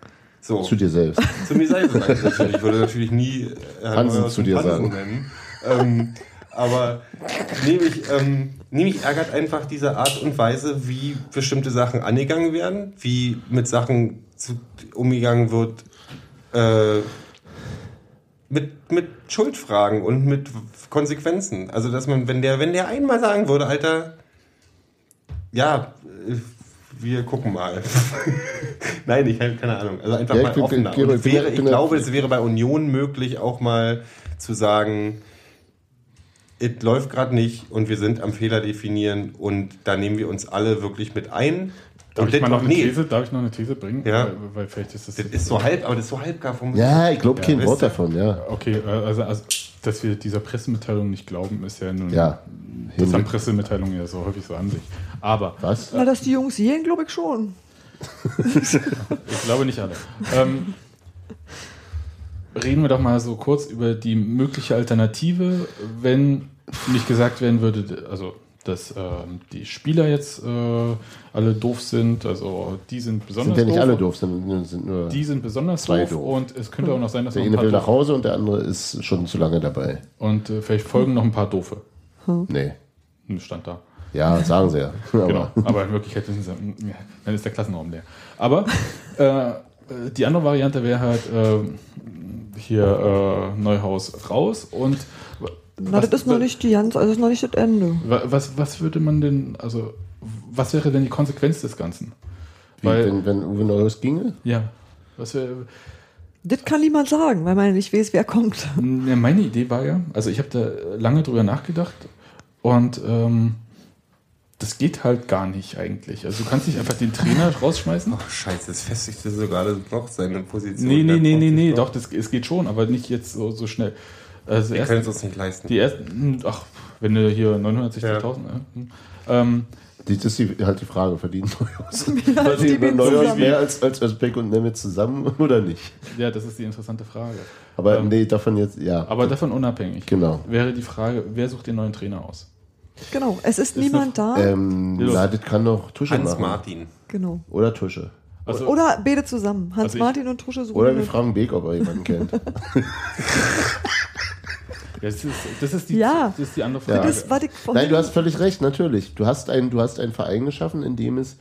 So, Zu dir selbst. zu mir ich natürlich. Ich würde natürlich nie äh, Hansen zu dir Pansen sagen. Nennen. Ähm, aber nee, mich, ähm, nee, mich ärgert einfach diese Art und Weise, wie bestimmte Sachen angegangen werden, wie mit Sachen zu, umgegangen wird, äh, mit, mit Schuldfragen und mit Konsequenzen. Also, dass man, wenn der, wenn der einmal sagen würde, Alter, ja, äh, wir gucken mal. (laughs) Nein, ich habe keine Ahnung. Also einfach Ja, ich mal bin- offener. Ich bin- wäre, ich ich bin- glaube, es wäre bei Union möglich, auch mal zu sagen, es läuft gerade nicht und wir sind am Fehler definieren und da nehmen wir uns alle wirklich mit ein. Darf ich mal noch eine nee, These, darf ich noch eine These bringen? Ja. Weil, weil vielleicht ist das. Das ist so halb, aber das ist so halb gar vom. Ja, ich glaube Ja, kein Wort davon, ja. Okay, äh, also, also dass wir dieser Pressemitteilung nicht glauben, ist ja nun. Ja. Das haben Pressemitteilungen ja so häufig so an sich. Aber Was? Na, dass die Jungs sehen, glaube ich schon. (laughs) ich glaube nicht alle. Ähm, reden wir doch mal so kurz über die mögliche Alternative, wenn nicht gesagt werden würde, also dass ähm, die Spieler jetzt äh, alle doof sind, also die sind besonders Sind ja nicht doof. alle doof, sind, sind nur. Die sind besonders Zwei doof, doof. und es könnte auch noch sein, dass der noch ein eine will nach doof, Hause und der andere ist schon zu lange dabei. und äh, vielleicht folgen noch ein paar doofe. Nee. Hm, Stand da. Ja, sagen sie ja. (laughs) Aber Genau, aber in Wirklichkeit wissen sie, ja, dann ist der Klassenraum leer. Aber (laughs) äh, die andere Variante wäre halt äh, hier äh, Neuhaus raus und Na, das ist noch nicht die ganz, also das ist noch nicht das Ende. wa- was, was würde man denn, also was wäre denn die Konsequenz des Ganzen? Wie, Weil, wenn, wenn Uwe Neuhaus ginge? ja, was wäre, Das kann niemand sagen, weil man nicht weiß, wer kommt. ja, meine Idee war ja, also ich habe da lange drüber nachgedacht und ähm, das geht halt gar nicht eigentlich. Also du kannst nicht einfach den Trainer (laughs) rausschmeißen. Ach, scheiße, das festigte so gerade noch seine Position. Nee, nee, nee, nee, nee, doch, das, es geht schon, aber nicht jetzt so, so schnell. Also Wir können es uns nicht leisten. die ersten, ach, wenn du hier 960.000, Ja. ja. ähm, Das ist die, halt die Frage, verdienen (laughs) Neuhaus? die Verdienen Neuhaus mehr als, als Özbek und Nemeth zusammen (laughs) oder nicht? ja, das ist die interessante Frage. Aber Ähm, nee, davon jetzt, ja. Aber davon unabhängig Genau. wäre die Frage, wer sucht den neuen Trainer aus? Genau, es ist Ist niemand da. Ähm, Ja. na, das kann doch Tusche Hans machen. Martin. Genau. Oder Tusche. Also, Oder beide zusammen. Hans Also ich- Martin und Tusche suchen. Oder wir fragen Beek, ob er jemanden kennt. (laughs) Ja, das, ist, das, ist die, Ja. das ist die andere Frage. Das, ich Nein, du hast völlig recht, natürlich. Du hast, ein, du hast einen Verein geschaffen, in dem es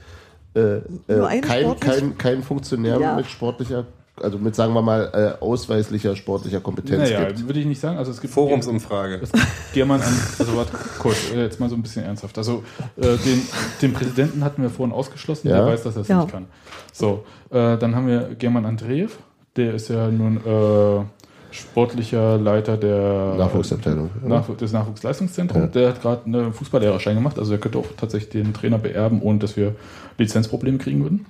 äh, äh, kein, kein, kein Funktionär Ja. mit sportlicher, also mit, sagen wir mal, äh, ausweislicher sportlicher Kompetenz naja, gibt. würde ich nicht sagen. Also es gibt Forumsumfrage. Es gibt jemand an, also warte, kurz, äh, jetzt mal so ein bisschen ernsthaft. Also äh, den, den Präsidenten hatten wir vorhin ausgeschlossen, Ja. der weiß, dass er es Ja. nicht kann. So, äh, dann haben wir German Andreev, der ist ja nun äh, sportlicher Leiter der Nachwuchsabteilung. Nachw des Nachwuchsleistungszentrums. Der hat gerade einen Fußballlehrerschein gemacht, also er könnte auch tatsächlich den Trainer beerben, ohne dass wir Lizenzprobleme kriegen würden.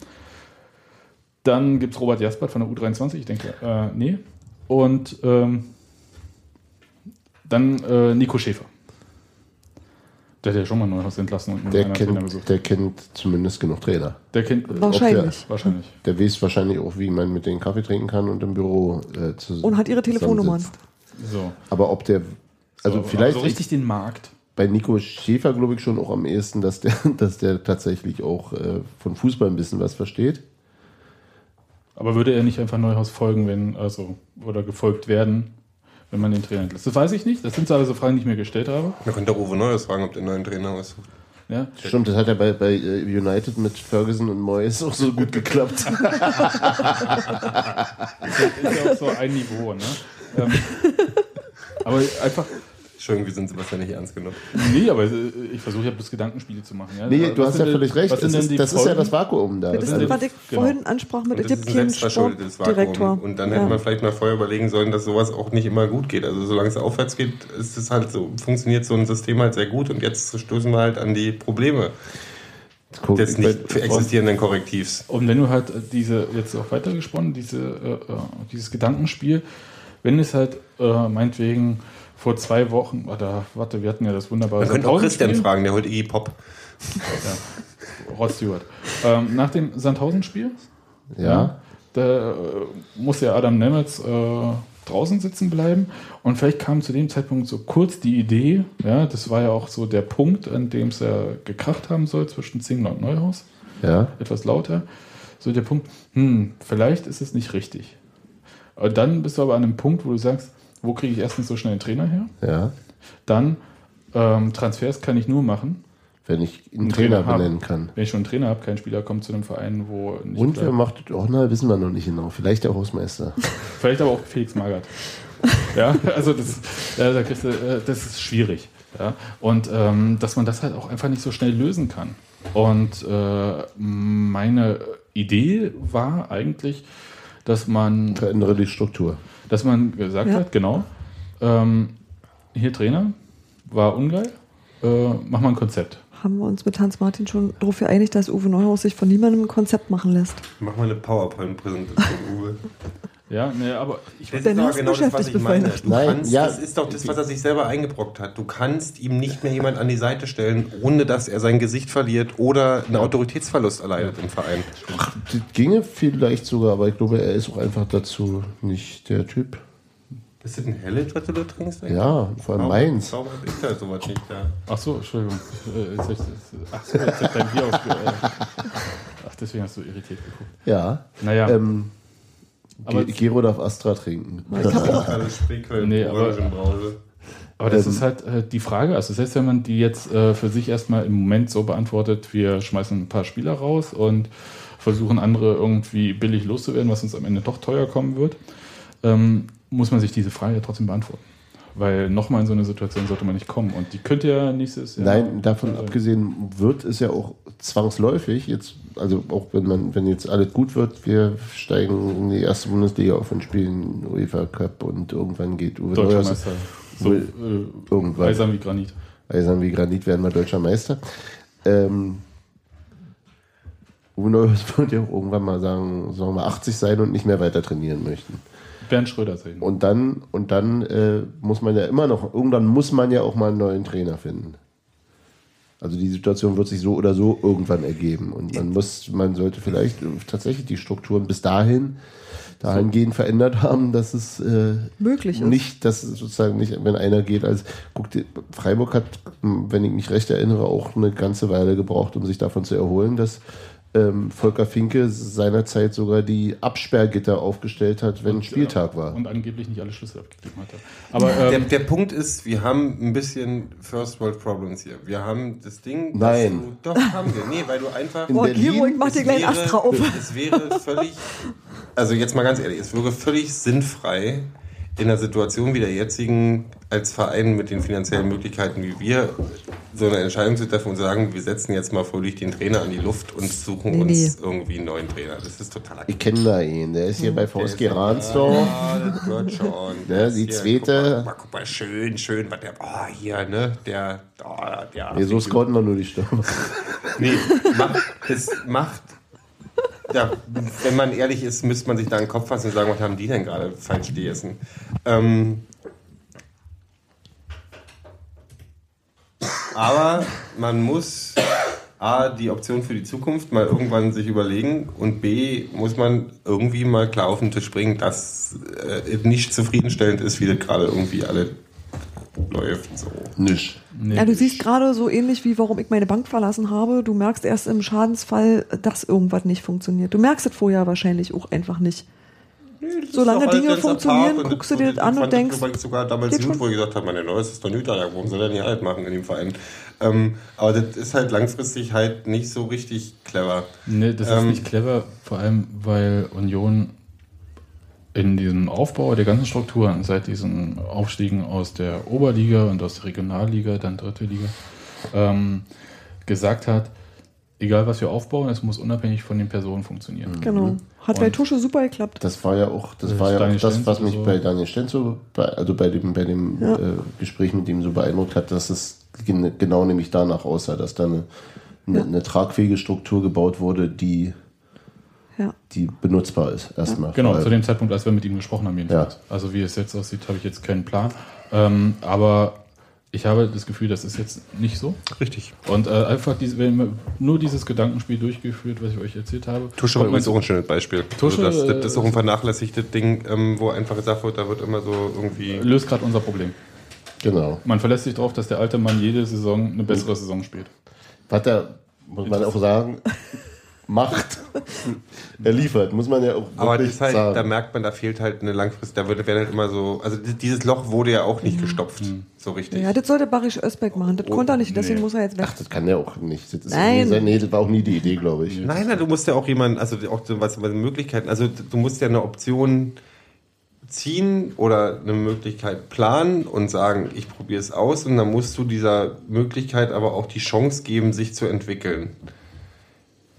Dann gibt es Robert Jaspert von der U23, ich denke, äh, nee. Und ähm, dann äh, Nico Schäfer. Der hat ja schon mal Neuhaus entlassen und Der kennt, der kennt zumindest genug Trainer. Der kennt äh, Wahrscheinlich. wahrscheinlich. Der weiß wahrscheinlich auch, wie man mit denen Kaffee trinken kann und im Büro äh, zu Und hat ihre Telefonnummern. So. Aber ob der, also so, vielleicht so richtig den Markt. bei Nico Schäfer glaube ich schon auch am ehesten, dass der, (laughs) dass der tatsächlich auch äh, von Fußball ein bisschen was versteht. Aber würde er nicht einfach Neuhaus folgen, wenn, also, oder gefolgt werden, wenn man den Trainer entlässt? Das weiß ich nicht. Das sind so alle so Fragen, die ich mir gestellt habe. Man könnte Uwe Neues fragen, ob der neuen Trainer aussucht. Ja. Stimmt, das hat ja bei, bei äh, United mit Ferguson und Moyes auch so gut geklappt. (laughs) ist ja auch so ein Niveau, ne? Ähm, aber einfach, Entschuldigung, wir sind Sebastian nicht ernst genug. nee, aber äh, ich versuche ja bloß Gedankenspiele zu machen. Ja? Nee, du Was hast ja völlig recht. Denn ist, das ist ja das Vakuum da. Das ist, sind was die- ich genau. vorhin ansprach mit das Sportdirektor. Vakuum. Und dann hätte Ja. man vielleicht mal vorher überlegen sollen, dass sowas auch nicht immer gut geht. Also solange es aufwärts geht, ist es halt so, funktioniert so ein System halt sehr gut und jetzt stoßen wir halt an die Probleme Guck, des ich nicht existierenden Korrektivs. Und wenn du halt diese, jetzt auch weitergesponnen, diese, äh, äh, dieses Gedankenspiel, wenn es halt äh, meinetwegen vor zwei Wochen, oder warte, wir hatten ja das wunderbare Man könnte auch Christian fragen, der holt Iggy Pop. Rod Stewart. Ähm, nach dem Sandhausen-Spiel, ja. da äh, muss ja Adam Nemetz äh, draußen sitzen bleiben. Und vielleicht kam zu dem Zeitpunkt so kurz die Idee, ja, das war ja auch so der Punkt, an dem es ja gekracht haben soll zwischen Zingler und Neuhaus, ja. etwas lauter. So der Punkt, hm, vielleicht ist es nicht richtig. Aber dann bist du aber an einem Punkt, wo du sagst, wo kriege ich erstens so schnell einen Trainer her? Ja. Dann ähm, Transfers kann ich nur machen, Wenn ich einen Einen Trainer Trainer haben. benennen kann. wenn ich schon einen Trainer habe. Kein Spieler kommt zu einem Verein, wo nicht Und wer macht das auch? Na, wissen wir noch nicht genau. Vielleicht der Hausmeister. (laughs) Vielleicht aber auch Felix Magath. (laughs) ja, also das, ja, da kriegst du, äh, das ist schwierig. Ja? Und ähm, dass man das halt auch einfach nicht so schnell lösen kann. Und äh, meine Idee war eigentlich, dass man, Verändere die Struktur. Dass man gesagt Ja. hat, genau, ähm, hier Trainer, war ungeil, äh, mach mal ein Konzept. Haben wir uns mit Hans Martin schon darauf geeinigt, dass Uwe Neuhaus sich von niemandem ein Konzept machen lässt. Mach mal eine PowerPoint-Präsentation, (laughs) Uwe. Ja, ne, aber ich Das ist doch genau das, was ich meine. Du Nein, kannst, ja. Das ist doch das, was er sich selber eingebrockt hat. Du kannst ihm nicht mehr jemand an die Seite stellen, ohne dass er sein Gesicht verliert oder einen Autoritätsverlust erleidet im Verein. Das ginge vielleicht sogar, aber ich glaube, er ist auch einfach dazu nicht der Typ. Ist das ein Hellet, was du da trinkst? eigentlich? Ja, vor allem Mainz. Warum hab ich da sowas nicht da? Ach so, Entschuldigung. Äh, jetzt hab ich das, ach so, jetzt hab ich dein Bier ausge... Äh, ach, deswegen hast du irritiert geguckt. Ja. Naja, Ähm, Aber- Ge- Gero darf Astra trinken. Alles Spreequellen, Nee, nee, aber- aber das ähm, ist halt äh, die Frage. Also selbst wenn man die jetzt äh, für sich erstmal im Moment so beantwortet, wir schmeißen ein paar Spieler raus und versuchen andere irgendwie billig loszuwerden, was uns am Ende doch teuer kommen wird, ähm, muss man sich diese Frage ja trotzdem beantworten. Weil nochmal in so eine Situation sollte man nicht kommen. Und die könnte ja nächstes Jahr... Nein, davon abgesehen wird es ja auch zwangsläufig, jetzt, also auch wenn man, wenn jetzt alles gut wird, wir steigen in die erste Bundesliga auf und spielen UEFA Cup und irgendwann geht Uwe Deutscher Neuhaus Meister. So äh, irgendwann. eisern wie Granit. Eisern wie Granit werden wir deutscher Meister. Ähm, Uwe Neuhaus (laughs) wird ja auch irgendwann mal sagen, sagen wir 80 sein und nicht mehr weiter trainieren möchten. Bernd Schröder sehen. Und dann, und dann äh, muss man ja immer noch, irgendwann muss man ja auch mal einen neuen Trainer finden. Also die Situation wird sich so oder so irgendwann ergeben. Und man muss, man sollte vielleicht tatsächlich die Strukturen bis dahin dahingehend verändert haben, dass es äh, Möglich ist. nicht, dass es sozusagen nicht, wenn einer geht, als guck, Freiburg hat, wenn ich mich recht erinnere, auch eine ganze Weile gebraucht, um sich davon zu erholen, dass ähm, Volker Finke seinerzeit sogar die Absperrgitter aufgestellt hat, wenn Und, Spieltag äh, war. Und angeblich nicht alle Schlüssel abgegeben hatte. Aber Der, ähm, der Punkt ist, wir haben ein bisschen First World Problems hier. Wir haben das Ding. Nein. Du, doch, haben wir. Nee, weil du einfach. In Boah, Berlin Giro, ich mach dir es gleich einen Ast drauf. Es wäre völlig, also jetzt mal ganz ehrlich, es wäre völlig sinnfrei, in einer Situation wie der jetzigen, als Verein mit den finanziellen Möglichkeiten wie wir, so eine Entscheidung zu treffen und zu sagen, wir setzen jetzt mal fröhlich den Trainer an die Luft und suchen Nee, uns irgendwie einen neuen Trainer. Das ist totaler Ich kenne da ihn, der ist hier bei VSG Ransdorf. Ja, das wird schon. Ne, Das die hier, zweite- Guck mal, guck mal, schön, schön, was der, oh, hier, ne, der, oh, der. Nee, so scouten wir nur die Stürmer. (laughs) Nee, macht, das macht. Ja, wenn man ehrlich ist, müsste man sich da in den Kopf fassen und sagen, was haben die denn gerade falsch gegessen? Ähm, aber man muss A, die Option für die Zukunft mal irgendwann sich überlegen und B, muss man irgendwie mal klar auf den Tisch bringen, dass äh, nicht zufriedenstellend ist, wie das gerade irgendwie alle läuft. So. Nicht. nee, Ja, du siehst gerade so ähnlich wie warum ich meine Bank verlassen habe. Du merkst erst im Schadensfall, dass irgendwas nicht funktioniert. Du merkst es vorher wahrscheinlich auch einfach nicht. Ist Solange Dinge funktionieren, guckst du dir ich das an und denkst, übrigens sogar damals gut, wo ich gesagt habe, meine Neues ist doch Nüter, warum soll er nicht alt machen in dem Verein? Ähm, aber das ist halt langfristig halt nicht so richtig clever. Nee, das ist Ähm, nicht clever, vor allem weil Union in diesem Aufbau der ganzen Strukturen, seit diesen Aufstiegen aus der Oberliga und aus der Regionalliga, dann dritte Liga, ähm, gesagt hat, egal was wir aufbauen, es muss unabhängig von den Personen funktionieren. Genau. Hat bei Tusche super geklappt. Das war ja auch das, Das war ja auch das, was mich so. bei Daniel Stenz so, bei, also bei dem, bei dem Ja. äh, Gespräch mit ihm so beeindruckt hat, dass es gen genau nämlich danach aussah, dass da eine, eine, Ja. eine tragfähige Struktur gebaut wurde, die, Ja. die benutzbar ist erstmal. Genau, zu dem Zeitpunkt, als wir mit ihm gesprochen haben, jedenfalls. Also wie es jetzt aussieht, habe ich jetzt keinen Plan. Ähm, aber ich habe das Gefühl, das ist jetzt nicht so. Richtig. Und äh, einfach diese, wenn nur dieses Gedankenspiel durchgeführt, was ich euch erzählt habe. Tusche war übrigens auch ein schönes Beispiel. Tusche, also das, das ist auch ein äh, vernachlässigtes Ding, ähm, wo einfach gesagt wird, da wird immer so irgendwie. löst gerade unser Problem. Genau. Man verlässt sich darauf, dass der alte Mann jede Saison eine bessere Saison spielt. Was er, muss man auch sagen, macht. er liefert, muss man ja auch Aber das halt, sagen. da merkt man, da fehlt halt eine Langfrist, da wird, werden halt immer so, also dieses Loch wurde ja auch nicht gestopft, so richtig. Ja, das sollte Barisch Özbeck machen. Das Oh, konnte er nicht, deswegen nee. muss er jetzt weg. Ach, das kann er auch nicht. Das Nein. sein- Nee, das war auch nie die Idee, glaube ich. Nein, nein, du musst ja auch jemanden, also auch so was, was Möglichkeiten, also du musst ja eine Option ziehen oder eine Möglichkeit planen und sagen, ich probiere es aus und dann musst du dieser Möglichkeit aber auch die Chance geben, sich zu entwickeln.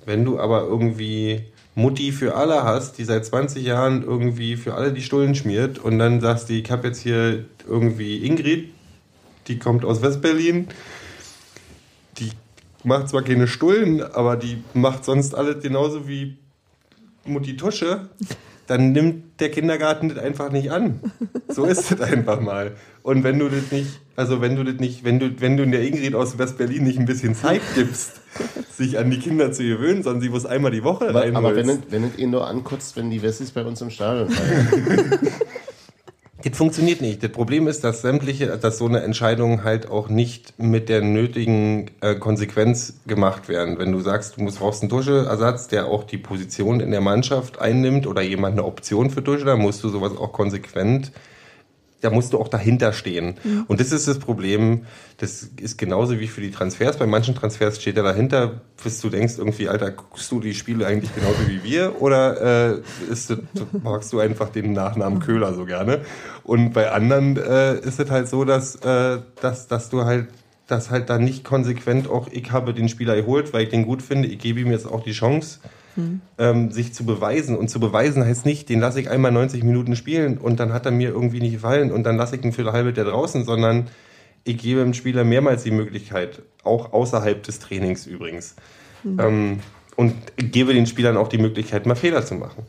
Wenn du aber irgendwie Mutti für alle hast, die seit 20 Jahren irgendwie für alle die Stullen schmiert und dann sagst du, ich habe jetzt hier irgendwie Ingrid, die kommt aus Westberlin, die macht zwar keine Stullen, aber die macht sonst alles genauso wie Mutti Tusche, dann nimmt der Kindergarten das einfach nicht an. So ist es (laughs) einfach mal. Und wenn du das nicht, also wenn du das nicht, wenn du, wenn du in der Ingrid aus West-Berlin nicht ein bisschen Zeit gibst, (laughs) sich an die Kinder zu gewöhnen, sondern sie muss einmal die Woche Aber, rein. aber wenn, es, wenn es ihn nur ankotzt, wenn die Wessis bei uns im Stadion feiern. (laughs) Das funktioniert nicht. Das Problem ist, dass sämtliche, dass so eine Entscheidung halt auch nicht mit der nötigen äh, Konsequenz gemacht werden. Wenn du sagst, du musst brauchst einen Duscheersatz, der auch die Position in der Mannschaft einnimmt oder jemand eine Option für Dusche, dann musst du sowas auch konsequent da musst du auch dahinter stehen. Und das ist das Problem. Das ist genauso wie für die Transfers. Bei manchen Transfers steht er dahinter, bis du denkst, irgendwie, Alter, guckst du die Spiele eigentlich genauso wie wir? Oder äh, ist das, magst du einfach den Nachnamen Köhler so gerne? Und bei anderen äh, ist es halt so, dass, äh, dass, dass du halt dass halt dann nicht konsequent auch, ich habe den Spieler geholt, weil ich den gut finde, ich gebe ihm jetzt auch die Chance, ähm, sich zu beweisen. Und zu beweisen heißt nicht, den lasse ich einmal 90 Minuten spielen und dann hat er mir irgendwie nicht gefallen und dann lasse ich ihn für eine halbe der draußen, sondern ich gebe dem Spieler mehrmals die Möglichkeit, auch außerhalb des Trainings übrigens. Ähm, und gebe den Spielern auch die Möglichkeit, mal Fehler zu machen.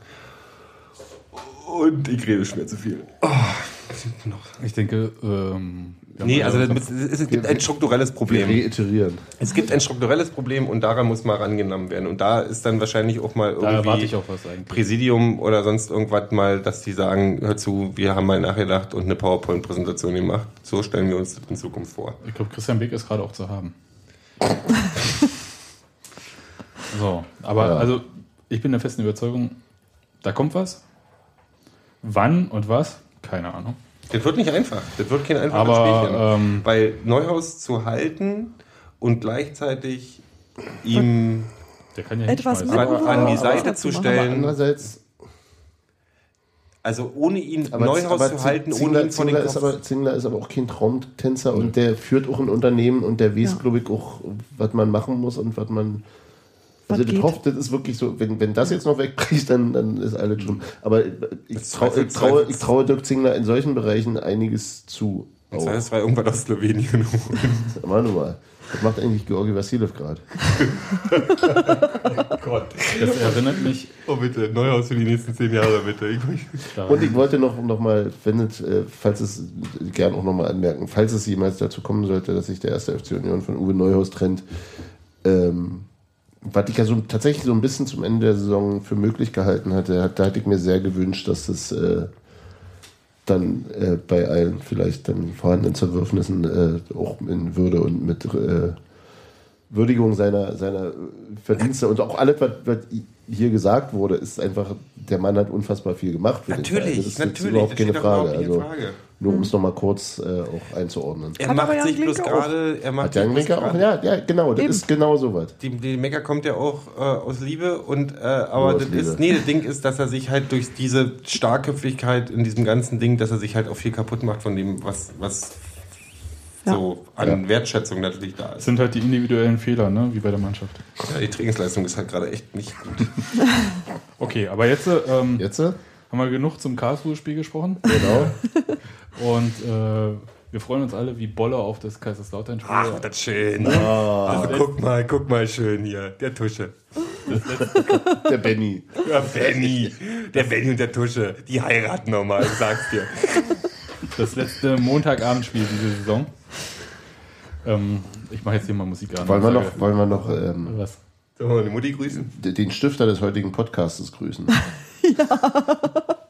Und ich rede schwer zu viel. Oh, noch. Ich denke, ähm, Nee, alle also unser- es, es gibt ein strukturelles Wir Problem. reiterieren. Es gibt ein strukturelles Problem und daran muss mal rangenommen werden. Und da ist dann wahrscheinlich auch mal da erwarte irgendwie ich auch was eigentlich. Präsidium oder sonst irgendwas mal, dass die sagen, hör zu, wir haben mal nachgedacht und eine PowerPoint-Präsentation gemacht. So stellen wir uns das in Zukunft vor. Ich glaube, Christian Beck ist gerade auch zu haben. (laughs) So, aber Ja. also ich bin der festen Überzeugung, da kommt was. Wann und was? Keine Ahnung. Das wird nicht einfach. Das wird kein einfaches Aber, Spielchen. ähm, Weil Neuhaus zu halten und gleichzeitig ihm Der kann ja Etwas an die Seite zu stellen, andererseits, also ohne ihn aber, Neuhaus aber zu halten, ohne Zingler, ihn vor den Zingler, Kopf ist aber, Zingler ist aber auch kein Traumtänzer und der führt auch ein Unternehmen und der weiß, Ja. glaube ich, auch, was man machen muss und was man. Also das geht. hofft, das ist wirklich so, wenn, wenn das jetzt noch wegbricht, dann, dann ist alles schlimm. Aber ich, Das trau, ich, traue, ich Dirk Zingler in solchen Bereichen einiges zu. Das Auch. heißt, war irgendwas aus Slowenien. (laughs) Warte mal. Was macht eigentlich Georgi Vassilev gerade? (laughs) Gott. Das erinnert mich Oh bitte, Neuhaus für die nächsten zehn Jahre, bitte. Ich. Und ich wollte noch, noch mal, wenn es, äh, falls es, gern auch noch mal anmerken, falls es jemals dazu kommen sollte, dass sich der erste FC Union von Uwe Neuhaus trennt, ähm, was ich ja so, tatsächlich so ein bisschen zum Ende der Saison für möglich gehalten hatte, hat, da hätte ich mir sehr gewünscht, dass es äh, dann äh, bei allen vielleicht dann vorhandenen Zerwürfnissen äh, auch in Würde und mit äh, Würdigung seiner, seiner Verdienste und auch alles, was, was hier gesagt wurde, ist einfach, der Mann hat unfassbar viel gemacht. Natürlich, das ist, natürlich. Das überhaupt das keine Frage. überhaupt Also, Frage. Nur um es nochmal kurz äh, auch einzuordnen. Er Hat macht sich bloß gerade. Er macht Hat Jan auch? Ja, ja, genau, das Eben. ist genau so was. Die, die Mecker kommt ja auch äh, aus Liebe und äh, aber das Liebe. ist nee, das Ding ist, dass er sich halt durch diese Starkköpfigkeit in diesem ganzen Ding, dass er sich halt auch viel kaputt macht von dem, was was Ja. so an Wertschätzung natürlich da ist. sind halt die individuellen Fehler, ne? wie bei der Mannschaft. Ja, die Trainingsleistung ist halt gerade echt nicht gut. (laughs) Okay, aber jetzt ähm, Jetzt? äh? haben wir genug zum Karlsruhe-Spiel gesprochen. Genau. (laughs) Und äh, wir freuen uns alle wie Bolle auf das Kaiserslautern-Spiel. Ach, das schön. Also, guck mal, guck mal schön hier, der Tusche. Der Benny. Ja, Benny. Der Benny und der Tusche, die heiraten nochmal, ich sag's dir. Das letzte Montagabendspiel diese Saison. Ähm, ich mache jetzt hier mal Musik an. Wollen wir noch, wollen wir noch ähm, Was? Sollen wir die Mutti grüßen? den Stifter des heutigen Podcastes grüßen? (laughs) (laughs)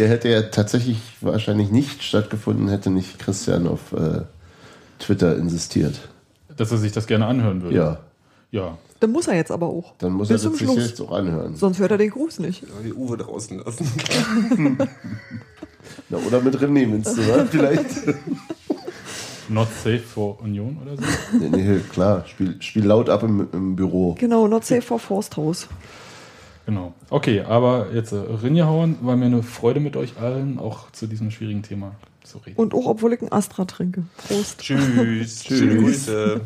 Der hätte ja tatsächlich wahrscheinlich nicht stattgefunden, hätte nicht Christian auf äh, Twitter insistiert. Dass er sich das gerne anhören würde. Ja, Ja. Dann muss er jetzt aber auch. dann muss Bis er sich Schluss. jetzt auch anhören. Sonst hört er den Gruß nicht. Ja, die Uwe draußen lassen. (laughs) Na, oder mit René Münster, oder? vielleicht. (laughs) Not safe for Union oder so. nee, nee, klar, spiel, spiel laut ab im, im Büro. Genau, not safe for Forsthaus. Genau. Okay, aber jetzt äh, Rinjehauen war mir eine Freude mit euch allen, auch zu diesem schwierigen Thema zu reden. Und auch obwohl ich einen Astra trinke. Prost. Tschüss. (laughs) Schöne Grüße.